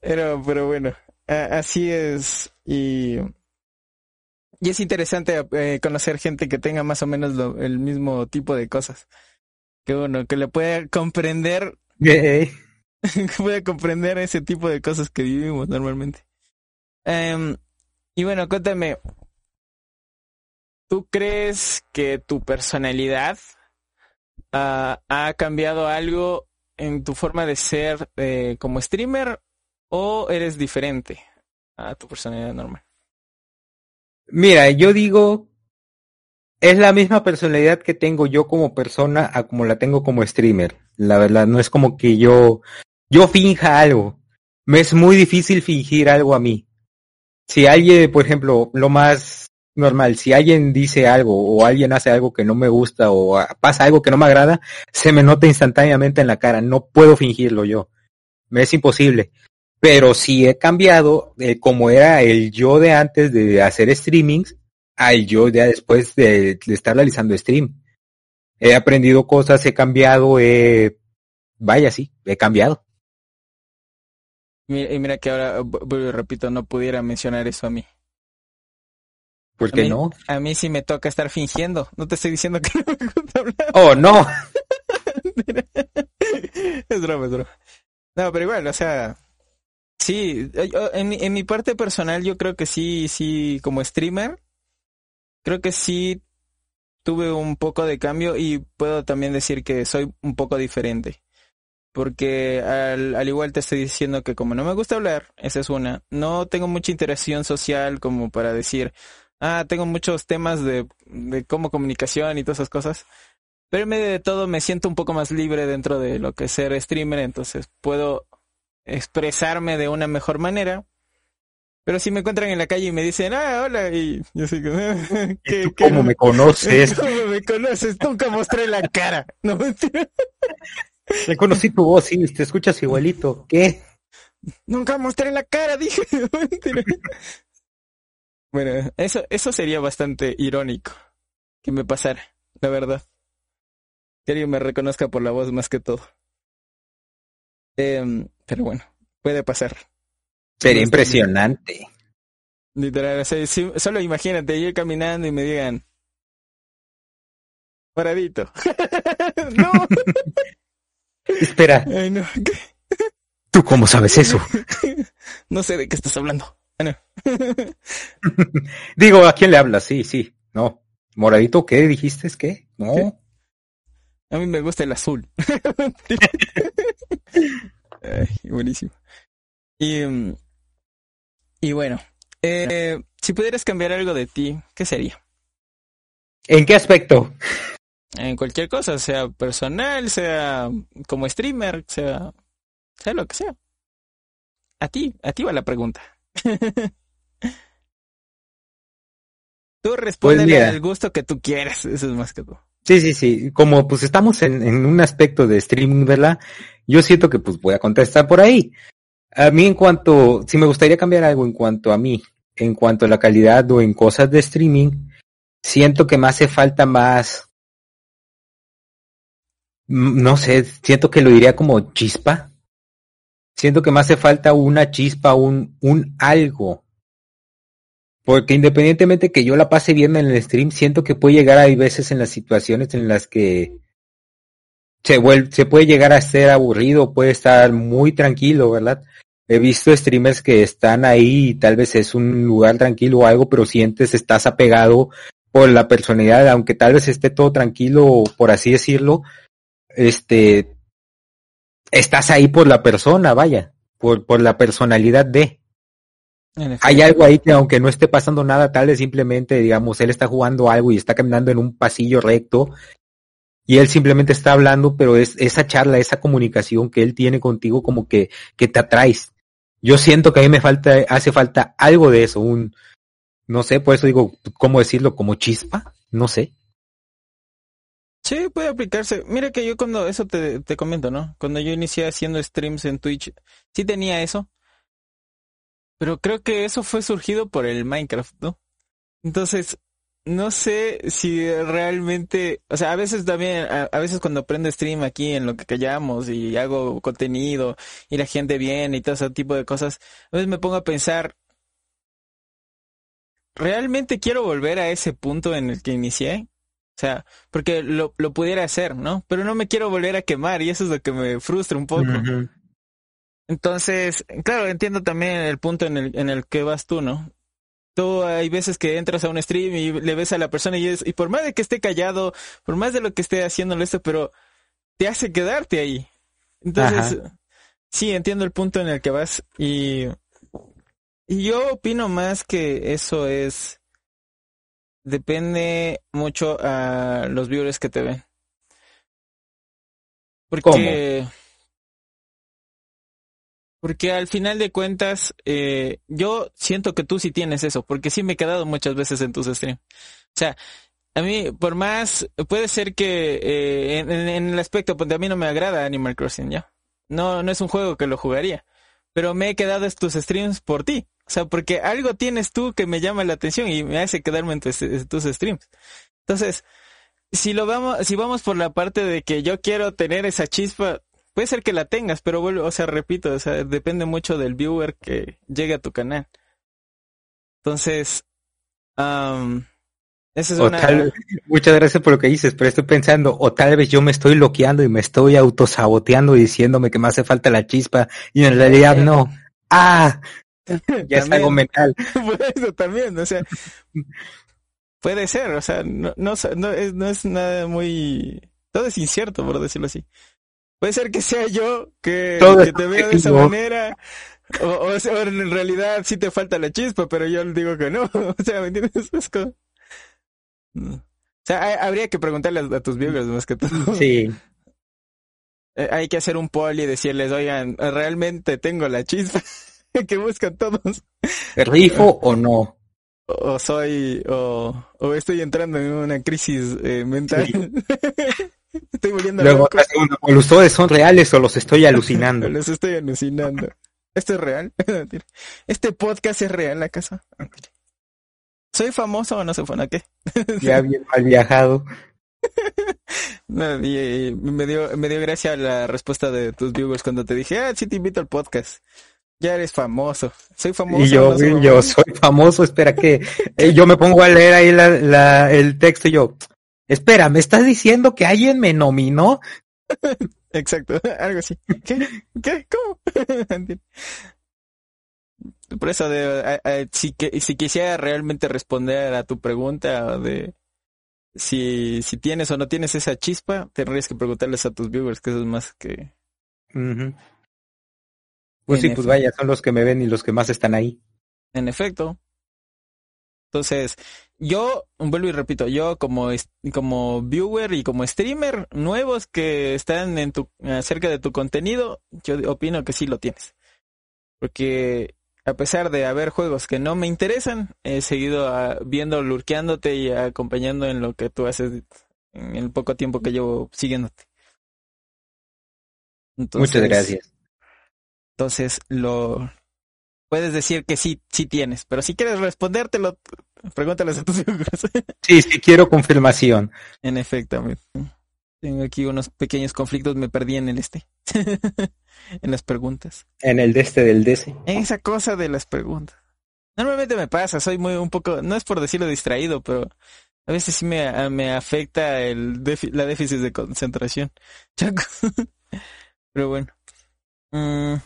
pero, pero bueno, así es. Y, y es interesante eh, conocer gente que tenga más o menos el mismo tipo de cosas. Que uno, que le pueda comprender. que pueda comprender ese tipo de cosas que vivimos normalmente. Um, y bueno, cuéntame, ¿tú crees que tu personalidad ah, ha cambiado algo en tu forma de ser eh, como streamer o eres diferente a tu personalidad normal? Mira, yo digo, es la misma personalidad que tengo yo como persona a como la tengo como streamer. La verdad, no es como que yo, yo finja algo. Me es muy difícil fingir algo a mí si alguien, por ejemplo, lo más normal, si alguien dice algo o alguien hace algo que no me gusta o pasa algo que no me agrada, se me nota instantáneamente en la cara, no puedo fingirlo yo. Me es imposible. Pero si he cambiado eh, como era el yo de antes de hacer streamings al yo de después de, estar realizando stream. He aprendido cosas, he cambiado, he... Vaya, sí, he cambiado. Y mira que ahora, repito, no pudiera mencionar eso a mí. ¿Por qué no? A mí sí me toca estar fingiendo. No te estoy diciendo que no me gusta hablar. Oh, no. es broma, es broma. No, pero igual, o sea, sí, en, en mi parte personal yo creo que sí, sí, como streamer, creo que sí tuve un poco de cambio y puedo también decir que soy un poco diferente porque al, al, igual te estoy diciendo que como no me gusta hablar, esa es una, no tengo mucha interacción social como para decir, ah, tengo muchos temas de, de cómo comunicación y todas esas cosas. Pero en medio de todo me siento un poco más libre dentro de lo que es ser streamer, entonces puedo expresarme de una mejor manera. Pero si me encuentran en la calle y me dicen, ah, hola, y yo soy ¿Qué, ¿Cómo me conoces? ¿Cómo me conoces? Nunca mostré la cara. No mentira. Reconocí tu voz, sí, te escuchas igualito. ¿Qué? Nunca mostré la cara, dije. bueno, eso, eso sería bastante irónico que me pasara, la verdad. Que alguien me reconozca por la voz más que todo. Eh, pero bueno, puede pasar. Sería impresionante. Literal, solo imagínate ir caminando y me digan, paradito. no. Espera. ¿Tú cómo sabes eso? no sé de qué estás hablando. Ah, Digo, ¿a quién le hablas? Sí, sí. No. ¿Moradito qué dijiste? ¿Es qué? No. A mí me gusta el azul. buenísimo. Y, mm, y bueno, eh, si pudieras cambiar algo de ti, ¿qué sería? ¿En qué aspecto? En cualquier cosa, sea personal, sea como streamer, sea, sea lo que sea. A ti, a ti va la pregunta. tú responde pues al gusto que tú quieras, eso es más que todo. Sí, sí, sí. Como pues estamos en, en un aspecto de streaming, ¿verdad? Yo siento que pues voy a contestar por ahí. A mí en cuanto, si me gustaría cambiar algo en cuanto a mí, en cuanto a la calidad o en cosas de streaming, siento que me hace falta más, no sé, siento que lo diría como chispa. Siento que me hace falta una chispa, un, un algo porque independientemente que yo la pase bien en el stream, siento que puede llegar hay veces en las situaciones en las que se, vuelve, se puede llegar a ser aburrido, puede estar muy tranquilo, ¿verdad? He visto streamers que están ahí y tal vez es un lugar tranquilo o algo, pero sientes, estás apegado por la personalidad, aunque tal vez esté todo tranquilo, por así decirlo, este, estás ahí por la persona, vaya, por, por la personalidad de. Hay algo ahí que aunque no esté pasando nada, tal vez simplemente, digamos, él está jugando algo y está caminando en un pasillo recto y él simplemente está hablando, pero es esa charla, esa comunicación que él tiene contigo como que, que te atraes. Yo siento que a mí me falta, hace falta algo de eso, un, no sé, por eso digo, ¿cómo decirlo? Como chispa, no sé. Sí, puede aplicarse. Mira que yo cuando, eso te, te comento, ¿no? Cuando yo inicié haciendo streams en Twitch, sí tenía eso, pero creo que eso fue surgido por el Minecraft, ¿no? Entonces, no sé si realmente, o sea, a veces también, a, veces cuando prendo stream aquí en lo que callamos y hago contenido y la gente viene y todo ese tipo de cosas, a veces me pongo a pensar, ¿realmente quiero volver a ese punto en el que inicié? O sea, porque lo, lo pudiera hacer, ¿no? Pero no me quiero volver a quemar y eso es lo que me frustra un poco. Entonces, claro, entiendo también el punto en el, en el que vas tú, ¿no? Tú hay veces que entras a un stream y le ves a la persona y, es, y por más de que esté callado, por más de lo que esté haciéndolo esto, pero te hace quedarte ahí. Entonces, sí, entiendo el punto en el que vas y, y yo opino más que eso es, depende mucho a los viewers que te ven. Porque... Porque al final de cuentas, eh, yo siento que tú sí tienes eso, porque sí me he quedado muchas veces en tus streams. O sea, a mí, por más, puede ser que eh, en, en, el aspecto, pues a mí no me agrada Animal Crossing, ¿ya? No, no es un juego que lo jugaría, pero me he quedado en tus streams por ti. O sea, porque algo tienes tú que me llama la atención y me hace quedarme en tus, en tus streams. Entonces, si lo vamos, si vamos por la parte de que yo quiero tener esa chispa, Puede ser que la tengas, pero vuelvo, o sea, repito, o sea, depende mucho del viewer que llegue a tu canal. Entonces, um, esa es una... muchas gracias por lo que dices, pero estoy pensando, o tal vez yo me estoy bloqueando y me estoy autosaboteando diciéndome que me hace falta la chispa y en realidad no. ¡Ah! Ya es algo mental. eso también, o sea, puede ser, o sea, no, no, no, es, no es nada muy... Todo es incierto, por decirlo así. Puede ser que sea yo que, te veo de esa manera. O, o, en realidad sí te falta la chispa, pero yo digo que no. O sea, ¿me entiendes? Es como... sea, habría que preguntarle a, tus viewers más que tú. Sí. Eh, hay que hacer un poll y decirles, oigan, realmente tengo la chispa que buscan todos. ¿Rifo o no? O soy, o, o estoy entrando en una crisis eh, mental. estoy volviendo Luego, ¿los ustedes son reales o los estoy alucinando? los estoy alucinando. ¿Esto es real? ¿Este podcast es real, la casa? ¿Soy famoso o no soy famoso? ¿Qué? ya bien mal viajado. me, dio, me dio gracia la respuesta de tus viewers cuando te dije, ah, sí te invito al podcast. Ya eres famoso. Soy famoso. Y yo, yo soy famoso. Espera que eh, yo me pongo a leer ahí la, la, el texto y yo, espera, ¿me estás diciendo que alguien me nominó? Exacto, algo así. ¿Qué? ¿Qué? ¿Cómo? Por eso, de, si, que, si quisiera realmente responder a tu pregunta de si, si tienes o no tienes esa chispa, tendrías que preguntarles a tus viewers, que eso es más que... Pues sí, pues vaya, son los que me ven y los que más están ahí. En efecto. Entonces, yo, vuelvo y repito, yo como, como viewer y como streamer nuevos que están en tu, acerca de tu contenido, yo opino que sí lo tienes. Porque a pesar de haber juegos que no me interesan, he seguido ah, viendo, lurqueándote y acompañando en lo que tú haces en el poco tiempo que llevo siguiéndote. Muchas gracias. Entonces, lo puedes decir que sí, sí tienes, pero si quieres respondértelo, pregúntales a tus hijos. sí, sí quiero confirmación. En efecto, tengo aquí unos pequeños conflictos, me perdí en el este. en las preguntas. En el de este del DC. Esa cosa de las preguntas. Normalmente me pasa, soy muy un poco, no es por decirlo distraído, pero a veces sí me, me afecta el la déficit de concentración. pero bueno. Mm.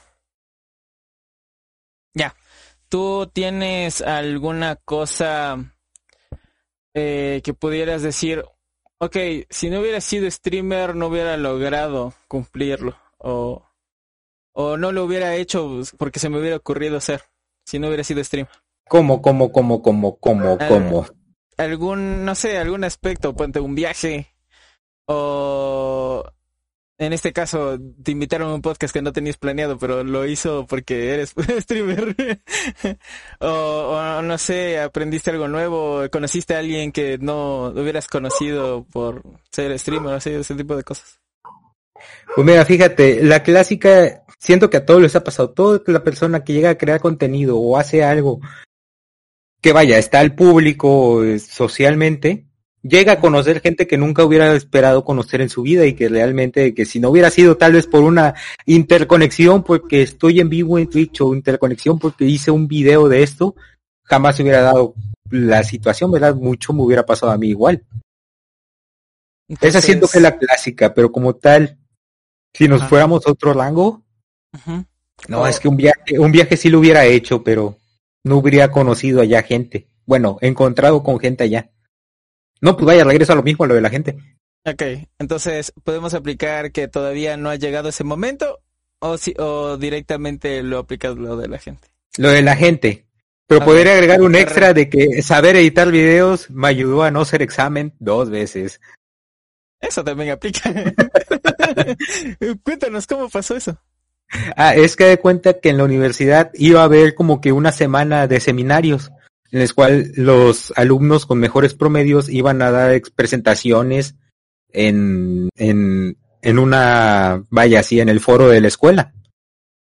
¿Tú tienes alguna cosa eh, que pudieras decir, ok, si no hubiera sido streamer no hubiera logrado cumplirlo? O, o no lo hubiera hecho porque se me hubiera ocurrido hacer si no hubiera sido streamer. ¿Cómo, cómo, cómo, cómo, cómo, cómo? Algún, no sé, algún aspecto, ponte un viaje o en este caso te invitaron a un podcast que no tenías planeado, pero lo hizo porque eres streamer. o, no sé, aprendiste algo nuevo, conociste a alguien que no hubieras conocido por ser streamer, así, ese tipo de cosas. Pues mira, fíjate, la clásica, siento que a todos les ha pasado, toda la persona que llega a crear contenido o hace algo que vaya, está al público eh, socialmente, llega a conocer gente que nunca hubiera esperado conocer en su vida y que realmente, que si no hubiera sido tal vez por una interconexión porque estoy en vivo en Twitch o interconexión porque hice un video de esto, jamás se hubiera dado la situación, ¿verdad? Mucho me hubiera pasado a mí igual. Esa siento que es la clásica, pero como tal, si nos fuéramos a otro rango, no, es que un viaje, un viaje sí lo hubiera hecho, pero no hubiera conocido allá gente. Bueno, encontrado con gente allá. No, pues vaya, regresa a lo mismo, a lo de la gente. Ok, entonces, ¿podemos aplicar que todavía no ha llegado ese momento o, si, o directamente lo aplicas lo de la gente? Lo de la gente. Pero podría agregar un extra de que saber editar videos me ayudó a no hacer examen dos veces. Eso también aplica. Cuéntanos cómo pasó eso. Ah, es que de cuenta que en la universidad iba a haber como que una semana de seminarios en el cual los alumnos con mejores promedios iban a dar presentaciones en, en, en una, vaya así, en el foro de la escuela,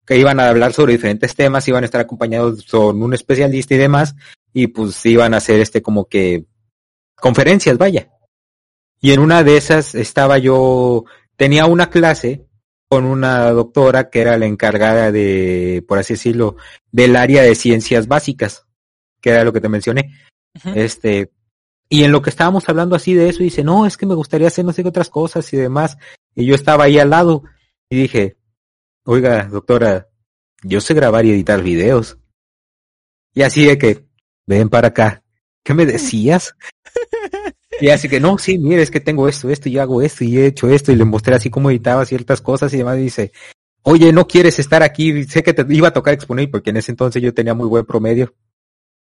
que iban a hablar sobre diferentes temas, iban a estar acompañados con un especialista y demás, y pues iban a hacer este como que conferencias, vaya. Y en una de esas estaba yo, tenía una clase con una doctora que era la encargada de, por así decirlo, del área de ciencias básicas que era lo que te mencioné. Este, y en lo que estábamos hablando así de eso, dice, no, es que me gustaría hacer no sé qué otras cosas y demás. Y yo estaba ahí al lado y dije, oiga, doctora, yo sé grabar y editar videos. Y así de que, ven para acá, ¿qué me decías? y así que, no, sí, mire, es que tengo esto, esto, y hago esto, y he hecho esto, y le mostré así cómo editaba ciertas cosas y demás, y dice, oye, ¿no quieres estar aquí? Sé que te iba a tocar exponer porque en ese entonces yo tenía muy buen promedio.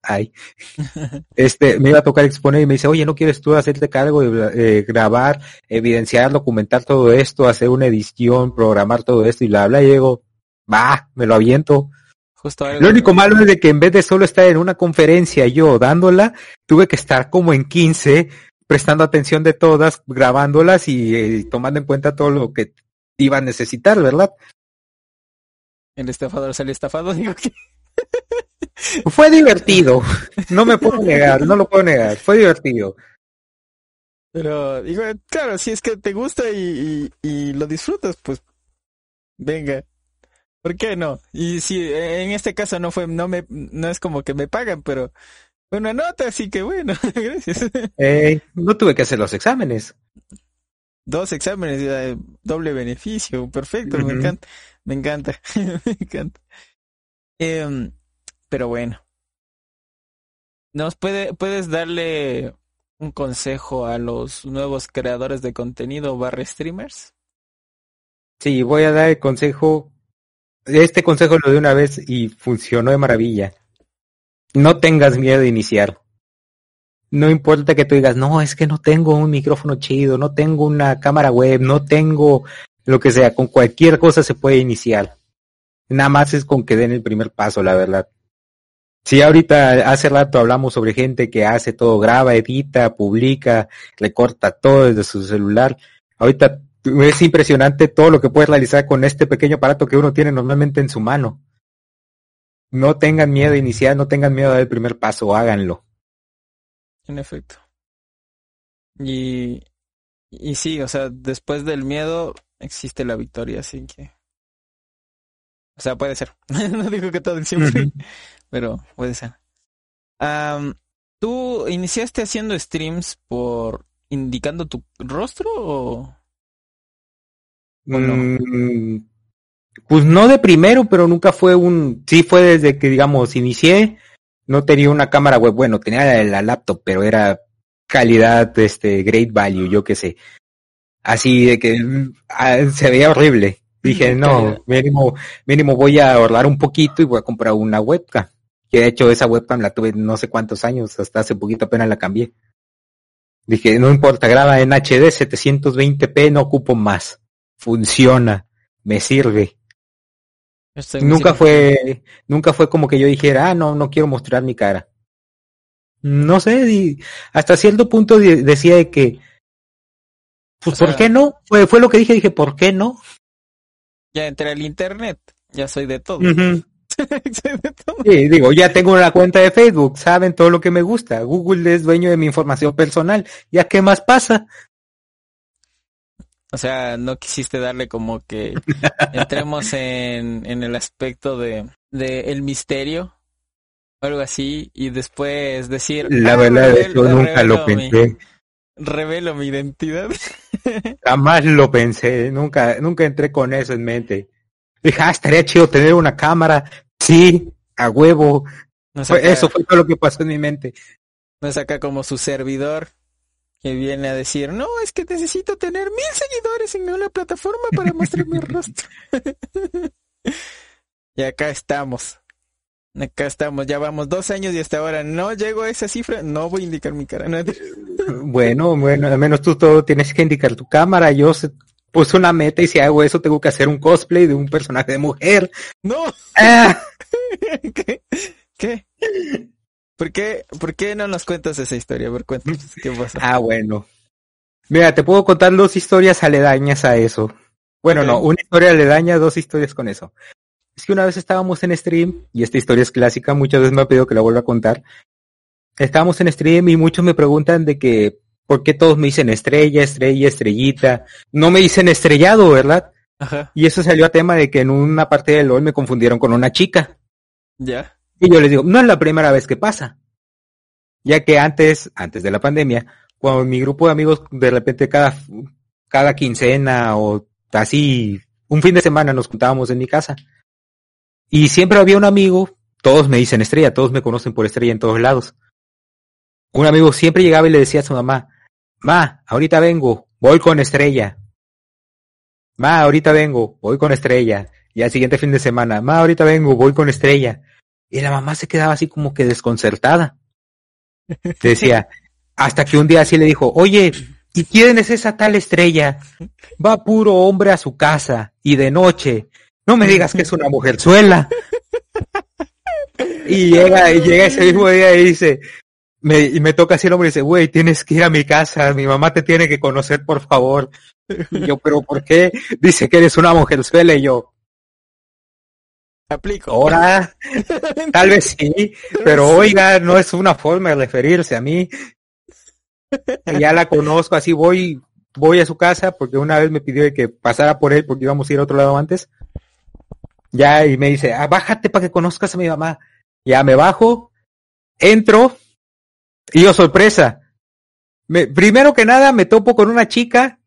Ay, este, me iba a tocar exponer y me dice, oye, ¿no quieres tú hacerte cargo de eh, grabar, evidenciar, documentar todo esto, hacer una edición, programar todo esto y bla, bla? Y digo, va, me lo aviento. Justo Lo único malo es de que en vez de solo estar en una conferencia yo dándola, tuve que estar como en 15, prestando atención de todas, grabándolas y eh, tomando en cuenta todo lo que iba a necesitar, ¿verdad? El estafador sale estafado, digo que... Fue divertido, no me puedo negar, no lo puedo negar, fue divertido. Pero digo, claro, si es que te gusta y, y, lo disfrutas, pues venga. ¿Por qué no? Y si en este caso no fue, no me, no es como que me pagan, pero una nota, así que bueno, gracias. Eh, no tuve que hacer los exámenes. Dos exámenes, doble beneficio, perfecto, me encanta, me encanta, me encanta. Eh, pero bueno. ¿Nos puede, puedes darle un consejo a los nuevos creadores de contenido barra streamers? Sí, voy a dar el consejo. Este consejo lo di una vez y funcionó de maravilla. No tengas miedo de iniciar. No importa que tú digas, no, es que no tengo un micrófono chido, no tengo una cámara web, no tengo lo que sea, con cualquier cosa se puede iniciar. Nada más es con que den el primer paso, la verdad. Sí, ahorita hace rato hablamos sobre gente que hace todo, graba, edita, publica, le corta todo desde su celular. Ahorita es impresionante todo lo que puede realizar con este pequeño aparato que uno tiene normalmente en su mano. No tengan miedo de iniciar, no tengan miedo de dar el primer paso, háganlo. En efecto. Y, y sí, o sea, después del miedo existe la victoria, así que... O sea, puede ser. no digo que todo siempre, pero puede ser. ¿Tú iniciaste haciendo streams por indicando tu rostro o...? Mm, pues no de primero, pero nunca fue un... Sí fue desde que, digamos, inicié. No tenía una cámara web. Bueno, tenía la, laptop, pero era calidad, este, great value, yo qué sé. Así de que ah, se veía horrible. Dije, no, mínimo, mínimo voy a ahorrar un poquito y voy a comprar una webcam. Que de hecho esa webcam la tuve no sé cuántos años, hasta hace poquito apenas la cambié. Dije, no importa, graba en HD 720p, no ocupo más. Funciona, me sirve. nunca fue, nunca fue como que yo dijera, ah, no, no quiero mostrar mi cara. No sé, hasta cierto punto decía que, pues, ¿por qué no? Fue, fue lo que dije, dije, ¿por qué no? Ya entré al internet, ya soy de todo. Sí, digo, ya tengo una cuenta de Facebook, saben todo lo que me gusta. Google es dueño de mi información personal. ¿Ya qué más pasa? O sea, no quisiste darle como que entremos en, en el aspecto de, de el misterio o algo así y después decir la ah, verdad es que yo nunca lo pensé revelo mi identidad jamás lo pensé nunca nunca entré con eso en mente Dije, ah, estaría chido tener una cámara. Sí, a huevo. eso fue todo lo que pasó en mi mente. No es acá como su servidor que viene a decir, no, es que necesito tener mil seguidores en una plataforma para mostrar mi rostro. y acá estamos. Acá estamos, ya vamos dos años y hasta ahora no llego a esa cifra, no voy a indicar mi cara. bueno, bueno, al menos tú todo tienes que indicar tu cámara, yo puse una meta y si hago eso tengo que hacer un cosplay de un personaje de mujer. No. Ah. ¿Qué? ¿Qué? ¿Por qué, ¿Por qué no nos cuentas esa historia? A ver, cuéntanos qué pasa. Ah, bueno. Mira, te puedo contar dos historias aledañas a eso. Bueno, no, una historia aledaña, dos historias con eso. Es que una vez estábamos en stream, y esta historia es clásica, muchas veces me ha pedido que la vuelva a contar. Estábamos en stream y muchos me preguntan de que ¿Por qué todos me dicen estrella, estrella, estrellita? No me dicen estrellado, ¿verdad? Ajá. Y eso salió a tema de que en una parte del LOL me confundieron con una chica. Ya. Y yo les digo, no es la primera vez que pasa. Ya que antes, antes de la pandemia, cuando mi grupo de amigos de repente cada, cada quincena o así, un fin de semana nos juntábamos en mi casa. Y siempre había un amigo, todos me dicen estrella, todos me conocen por estrella en todos lados. Un amigo siempre llegaba y le decía a su mamá, Ma, ahorita vengo, voy con estrella. Ma, ahorita vengo, voy con estrella. Y al siguiente fin de semana, Ma, ahorita vengo, voy con estrella. Y la mamá se quedaba así como que desconcertada. Decía, hasta que un día así le dijo, oye, ¿y quién es esa tal estrella? Va puro hombre a su casa y de noche. No me digas que es una mujerzuela. Y llega, y llega ese mismo día y dice, me, y me toca así el hombre y dice, güey, tienes que ir a mi casa, mi mamá te tiene que conocer, por favor. Y yo, pero ¿por qué? Dice que eres una mujerzuela y yo. Aplico. Ahora, tal vez sí, pero oiga, no es una forma de referirse a mí. Ya la conozco, así voy, voy a su casa porque una vez me pidió que pasara por él porque íbamos a ir a otro lado antes. Ya, y me dice, ah, bájate para que conozcas a mi mamá. Ya me bajo, entro, y yo sorpresa. Me, primero que nada me topo con una chica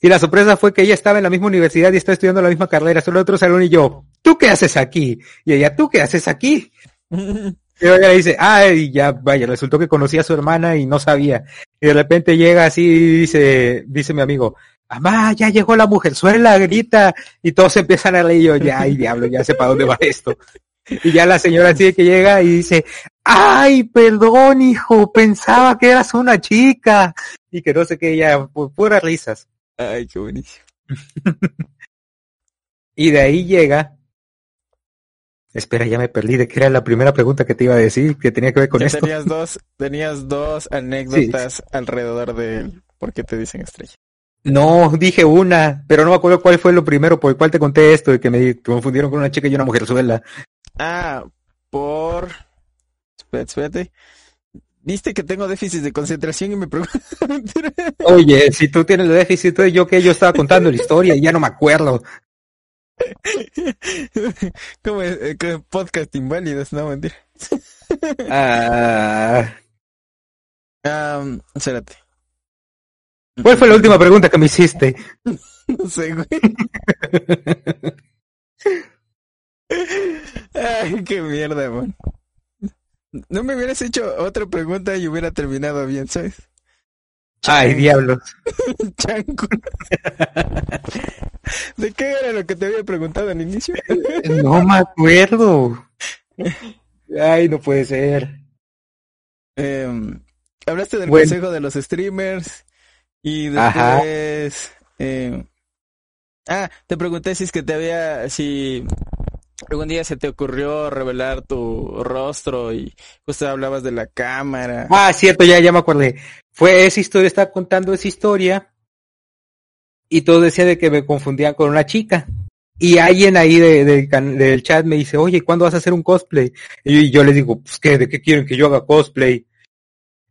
y la sorpresa fue que ella estaba en la misma universidad y estaba estudiando la misma carrera, solo otro salón y yo, ¿tú qué haces aquí? Y ella, ¿tú qué haces aquí? Y ella dice, ah, y ya, vaya, resultó que conocía a su hermana y no sabía. Y de repente llega así y dice, dice mi amigo, mamá, ya llegó la mujerzuela, grita, y todos empiezan a reír y yo, ya, ay, diablo, ya sé para dónde va esto. Y ya la señora así que llega y dice, ay, perdón, hijo, pensaba que eras una chica. Y que no sé qué, ya, pu- puras risas. Ay, qué buenísimo. Y de ahí llega. Espera, ya me perdí de qué era la primera pregunta que te iba a decir, que tenía que ver con Que esto. tenías dos, tenías dos anécdotas alrededor de por qué te dicen estrella. No, dije una, pero no me acuerdo cuál fue lo primero por el cual te conté esto, de que me confundieron con una chica y una mujerzuela. Ah, por... Espérate, espérate. Viste que tengo déficit de concentración y me pregunto... Oye, si tú tienes déficit, yo que yo estaba contando la historia y ya no me acuerdo. Como eh, podcast inválidos, no mentira. Ah, Um, espérate. ¿Cuál fue la última pregunta que me hiciste? No sé, güey. Ay, qué mierda, man. No me hubieras hecho otra pregunta y hubiera terminado bien, ¿sabes? Ay, diablos. Chanco. ¿De qué era lo que te había preguntado al inicio? No me acuerdo. Ay, no puede ser. Em, hablaste del Bueno. consejo de los streamers y después... em, ah, te pregunté si es que te había... si algún día se te ocurrió revelar tu rostro y justo hablabas de la cámara. Ah, cierto, ya, ya me acordé. Fue esa historia, estaba contando esa historia y todo decía de que me confundían con una chica. Y alguien ahí de, del chat me dice, oye, ¿cuándo vas a hacer un cosplay? Y yo, y yo les digo, pues, ¿qué? ¿De qué quieren que yo haga cosplay?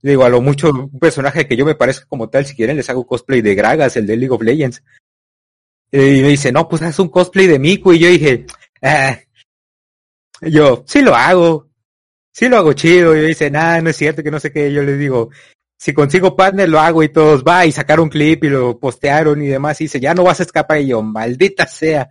Le digo, a lo mucho un personaje que yo me parezca como tal, si quieren les hago cosplay de Gragas, el de League of Legends. Y me dice, no, pues haz un cosplay de Miku. Y yo dije, ah. Y yo, sí lo hago. Sí lo hago chido. Y dice, nah, no es cierto, que no sé qué. Yo les digo, si consigo partner lo hago y todos va y sacaron un clip y lo postearon y demás. Y dice, ya no vas a escapar. Y yo, maldita sea.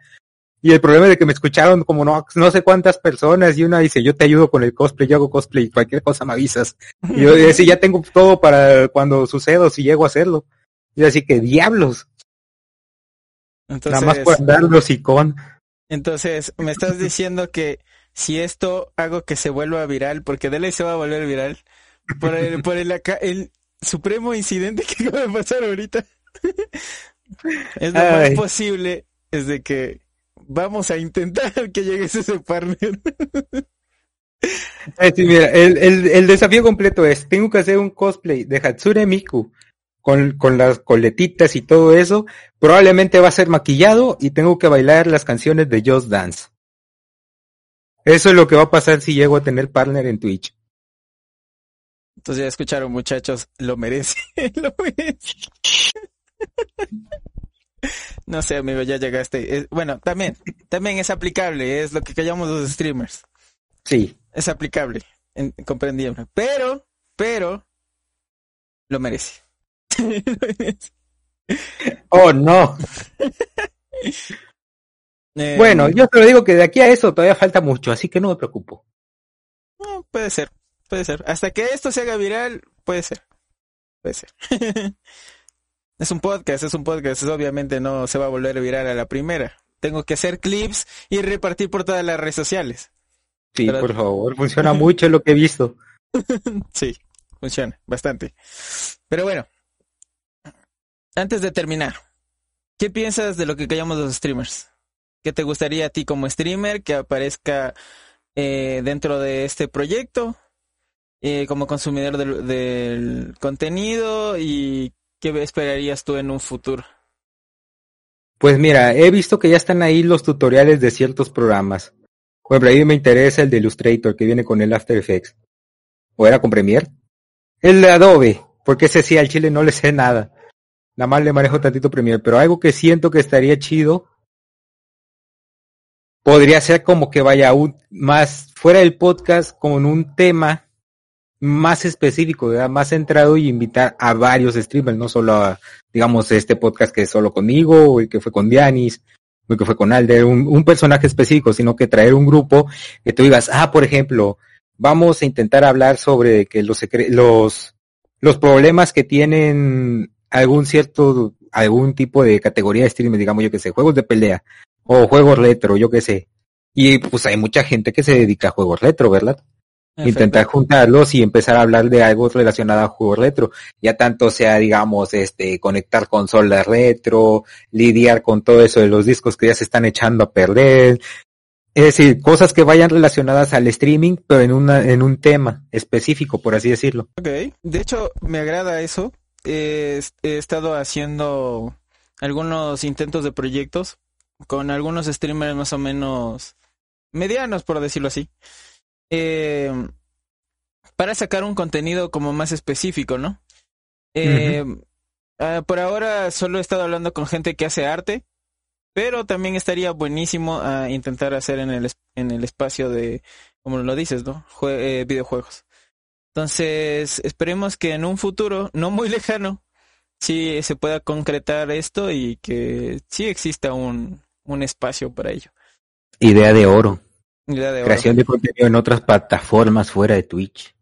Y el problema es de que me escucharon como no, no sé cuántas personas y una dice, yo te ayudo con el cosplay, yo hago cosplay, cualquier cosa me avisas. Y yo decía, ya tengo todo para cuando suceda o si llego a hacerlo. Y así que diablos, Entonces, nada más por andar los icon. Entonces, me estás diciendo que si esto hago que se vuelva viral, porque de ley se va a volver viral, por el, por el, acá, el supremo incidente que acaba de pasar ahorita, es lo más posible, es de que vamos a intentar que llegues a ese partner. Sí, mira, el, el, el desafío completo es, tengo que hacer un cosplay de Hatsune Miku con, con las coletitas y todo eso. Probablemente va a ser maquillado y tengo que bailar las canciones de Just Dance. Eso es lo que va a pasar si llego a tener partner en Twitch. Entonces ya escucharon muchachos, lo merece, lo merece. No sé, amigo, ya llegaste. Bueno, también, también es aplicable, es lo que callamos los streamers. Sí. Es aplicable, en- comprendible. Pero, pero, lo merece. Oh, no. Eh, Bueno, yo te lo digo que de aquí a eso todavía falta mucho, así que no me preocupo. puede ser, puede ser. Hasta que esto se haga viral, puede ser. Puede ser. es un podcast, es un podcast. obviamente no se va a volver viral a la primera. Tengo que hacer clips y repartir por todas las redes sociales. Sí, por favor, funciona mucho lo que he visto. sí, funciona bastante. Pero bueno, antes de terminar, ¿qué piensas de lo que callamos los streamers? ¿Qué te gustaría a ti como streamer que aparezca eh, dentro de este proyecto? Eh, como consumidor del, contenido y qué esperarías tú en un futuro? Pues mira, he visto que ya están ahí los tutoriales de ciertos programas. Por ejemplo, ahí me interesa el de Illustrator que viene con el After Effects. ¿O era con Premiere? El de Adobe, porque ese sí al chile no le sé nada. Nada más le manejo tantito Premiere, pero algo que siento que estaría chido podría ser como que vaya aún más fuera del podcast con un tema más específico, más centrado y invitar a varios streamers, no solo a, digamos, este podcast que es solo conmigo, o el que fue con Dianis, o el que fue con Alder, un, un personaje específico, sino que traer un grupo que tú digas, ah, por ejemplo, vamos a intentar hablar sobre que los, los, los problemas que tienen algún cierto, algún tipo de categoría de streamers, digamos yo que sé, juegos de pelea, o juegos retro, yo que sé. Y pues hay mucha gente que se dedica a juegos retro, ¿verdad? Intentar juntarlos y empezar a hablar de algo relacionado a juegos retro. Ya tanto sea, digamos, este, conectar consolas retro, lidiar con todo eso de los discos que ya se están echando a perder. Es decir, cosas que vayan relacionadas al streaming, pero en una, en un tema específico, por así decirlo. Ok. De hecho, me agrada eso. He estado haciendo algunos intentos de proyectos con algunos streamers más o menos medianos, por decirlo así eh, para sacar un contenido como más específico, ¿no? Eh, ah, por ahora solo he estado hablando con gente que hace arte, pero también estaría buenísimo a ah, intentar hacer en el, en el espacio de, como lo dices, ¿no? eh, videojuegos. Entonces, esperemos que en un futuro, no muy lejano, sí se pueda concretar esto y que sí exista un, un espacio para ello. Idea de oro. Creación de contenido en otras plataformas fuera de Twitch.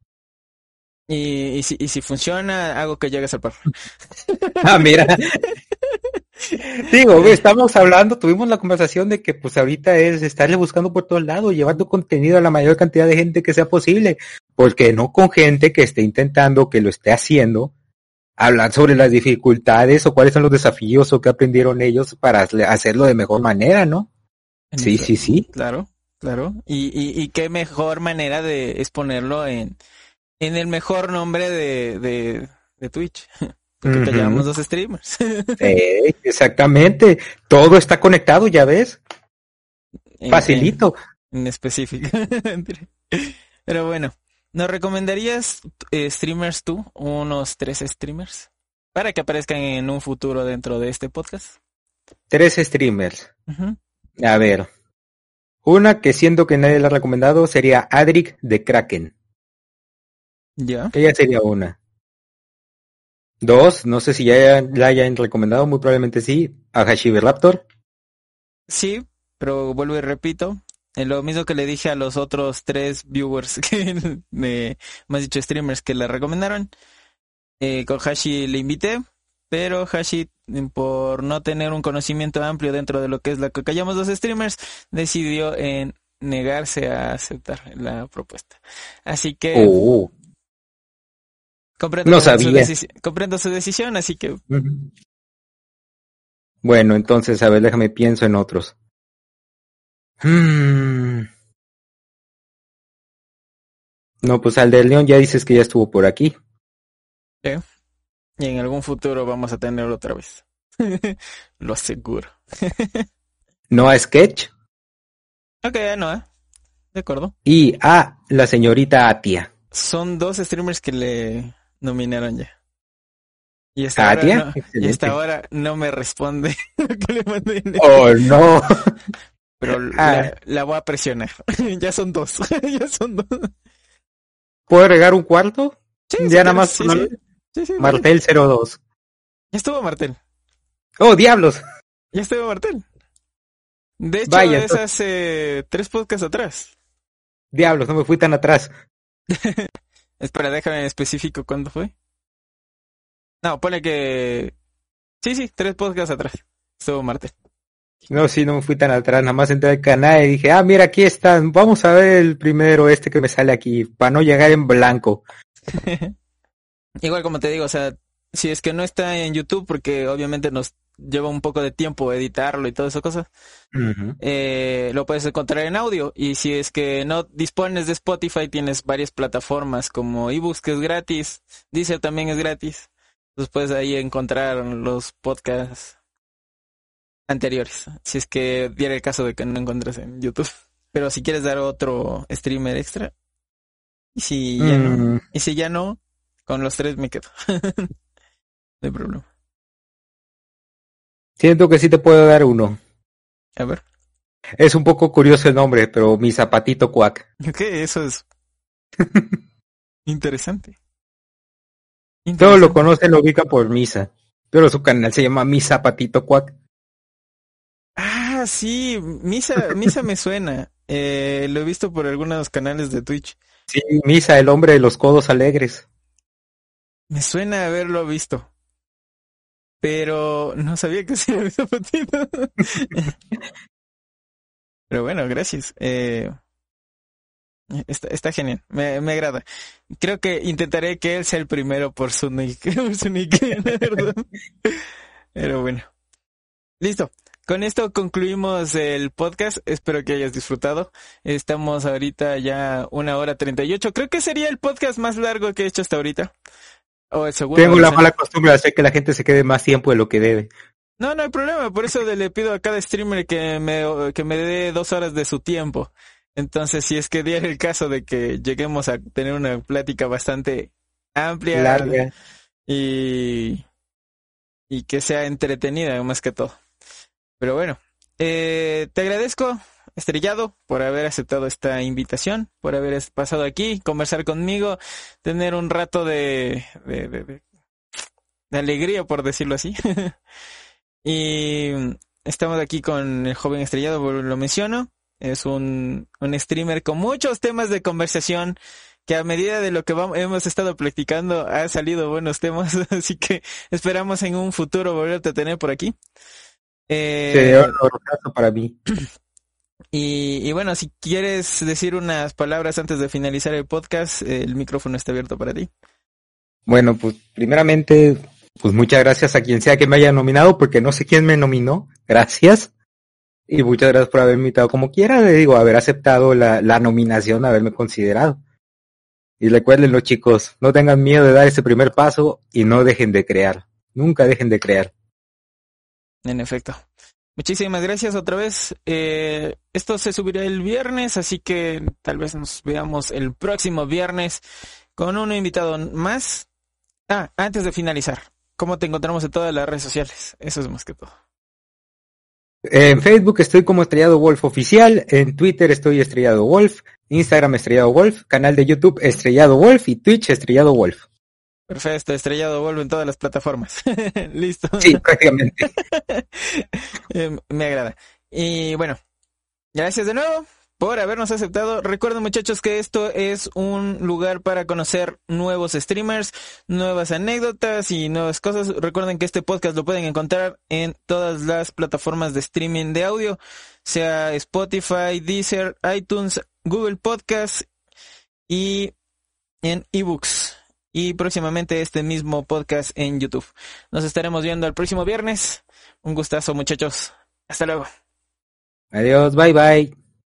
Y, y, si, y si funciona, hago que llegues al par. ah, mira. Digo, estamos hablando, tuvimos la conversación de que pues ahorita es estarle buscando por todos lados, llevando contenido a la mayor cantidad de gente que sea posible, porque no con gente que esté intentando, que lo esté haciendo, hablar sobre las dificultades o cuáles son los desafíos o qué aprendieron ellos para hacerlo de mejor manera, ¿no? Sí, sí, sí. Claro. Claro, y, y, y qué mejor manera de exponerlo en, en el mejor nombre de, de, de Twitch. Porque uh dos streamers. exactamente. Todo está conectado, ya ves. Facilito. En, específico. Pero bueno, ¿nos recomendarías eh, streamers tú? Unos tres streamers. Para que aparezcan en un futuro dentro de este podcast. Tres streamers. A ver. Una que siento que nadie la ha recomendado sería Adric de Kraken. Ya. Ella sería una. Dos, no sé si ya la hayan recomendado, muy probablemente sí, a Hashibi Raptor. Sí, pero vuelvo y repito, en lo mismo que le dije a los otros tres viewers que me, más dicho streamers que la recomendaron, eh, con Hashi le invité, pero Hashi, por no tener un conocimiento amplio dentro de lo que es lo que callamos los streamers, decidió en negarse a aceptar la propuesta. Así que oh. comprendo, no sabía. Su comprendo su decisión, así que bueno, entonces a ver, déjame pienso en otros. Hmm. No, pues al de León ya dices que ya estuvo por aquí. Sí. Y en algún futuro vamos a tenerlo otra vez. Lo aseguro. ¿No a Sketch? Ok, no, ¿eh? De acuerdo. Y a la señorita Atia. Son dos streamers que le nominaron ya. Y hasta, ahora, no, y hasta ahora no me responde que le mandé. Oh, no. Pero ah. la, voy a presionar. ya son dos. ya son dos. ¿Puedo agregar un cuarto? Sí, ya nada más. Martel 02. Ya estuvo Martel. Oh, diablos. Ya estuvo Martel. De hecho, es hace tres podcasts atrás. Diablos, no me fui tan atrás. Espera, déjame en específico cuándo fue. No, pone que... Sí, sí, tres podcasts atrás. Estuvo Martel. No, sí, no me fui tan atrás, nada más entré al canal y dije, ah, mira, aquí están, vamos a ver el primero, este que me sale aquí, para no llegar en blanco. Igual como te digo, o sea, si es que no está en YouTube, porque obviamente nos lleva un poco de tiempo editarlo y todas esas cosas, eh, lo puedes encontrar en audio. Y si es que no dispones de Spotify, tienes varias plataformas como eBooks, que es gratis, Deezer también es gratis. Entonces puedes ahí encontrar los podcasts anteriores, si es que diera el caso de que no encuentres en YouTube. Pero si quieres dar otro streamer extra, y si ya no, mm. y si ya no, con los tres me quedo. no hay problema. Siento que sí te puedo dar uno. A ver. Es un poco curioso el nombre, pero mi zapatito cuac. Ok, eso es interesante. Todos lo conocen, lo ubica por Misa. Pero su canal se llama Mi Zapatito Cuac. Ah, sí, Misa, Misa me suena. Eh, lo he visto por algunos canales de Twitch. Sí, Misa, el hombre de los codos alegres. Me suena haberlo visto. Pero no sabía que se había zapatito. Pero bueno, gracias. Eh, está, está genial, me, me agrada. Creo que intentaré que él sea el primero por su nick, su nick Pero bueno. Listo. Con esto concluimos el podcast. Espero que hayas disfrutado. Estamos ahorita ya una hora treinta y ocho. Creo que sería el podcast más largo que he hecho hasta ahorita. O el segundo. Tengo la mala costumbre de hacer que la gente se quede más tiempo de lo que debe. No, no hay problema. Por eso le pido a cada streamer que me, que me dé dos horas de su tiempo. Entonces, si es que diera el caso de que lleguemos a tener una plática bastante amplia Larga. y y que sea entretenida más que todo. Pero bueno, eh, te agradezco, Estrellado, por haber aceptado esta invitación, por haber pasado aquí, conversar conmigo, tener un rato de, de, de, de alegría, por decirlo así. y estamos aquí con el joven Estrellado, lo menciono. Es un, un streamer con muchos temas de conversación que a medida de lo que vamos, hemos estado practicando ha salido buenos temas, así que esperamos en un futuro volverte a tener por aquí. Eh, para mí. Y, y, bueno, si quieres decir unas palabras antes de finalizar el podcast, el micrófono está abierto para ti. Bueno, pues primeramente, pues muchas gracias a quien sea que me haya nominado, porque no sé quién me nominó. Gracias. Y muchas gracias por haberme invitado como quiera, le digo, haber aceptado la, la nominación, haberme considerado. Y recuérdenlo chicos, no tengan miedo de dar ese primer paso y no dejen de crear. Nunca dejen de crear. En efecto. Muchísimas gracias otra vez. Eh, esto se subirá el viernes, así que tal vez nos veamos el próximo viernes con un invitado más. Ah, antes de finalizar, ¿cómo te encontramos en todas las redes sociales? Eso es más que todo. En Facebook estoy como Estrellado Wolf Oficial, en Twitter estoy Estrellado Wolf, Instagram Estrellado Wolf, canal de YouTube Estrellado Wolf y Twitch Estrellado Wolf. Perfecto, estrellado vuelvo en todas las plataformas. Listo. Sí, prácticamente. Eh, me agrada. Y bueno, gracias de nuevo por habernos aceptado. Recuerden muchachos que esto es un lugar para conocer nuevos streamers, nuevas anécdotas y nuevas cosas. Recuerden que este podcast lo pueden encontrar en todas las plataformas de streaming de audio, sea Spotify, Deezer, iTunes, Google Podcast y en ebooks y próximamente este mismo podcast en YouTube. Nos estaremos viendo el próximo viernes. Un gustazo muchachos. Hasta luego. Adiós, bye bye.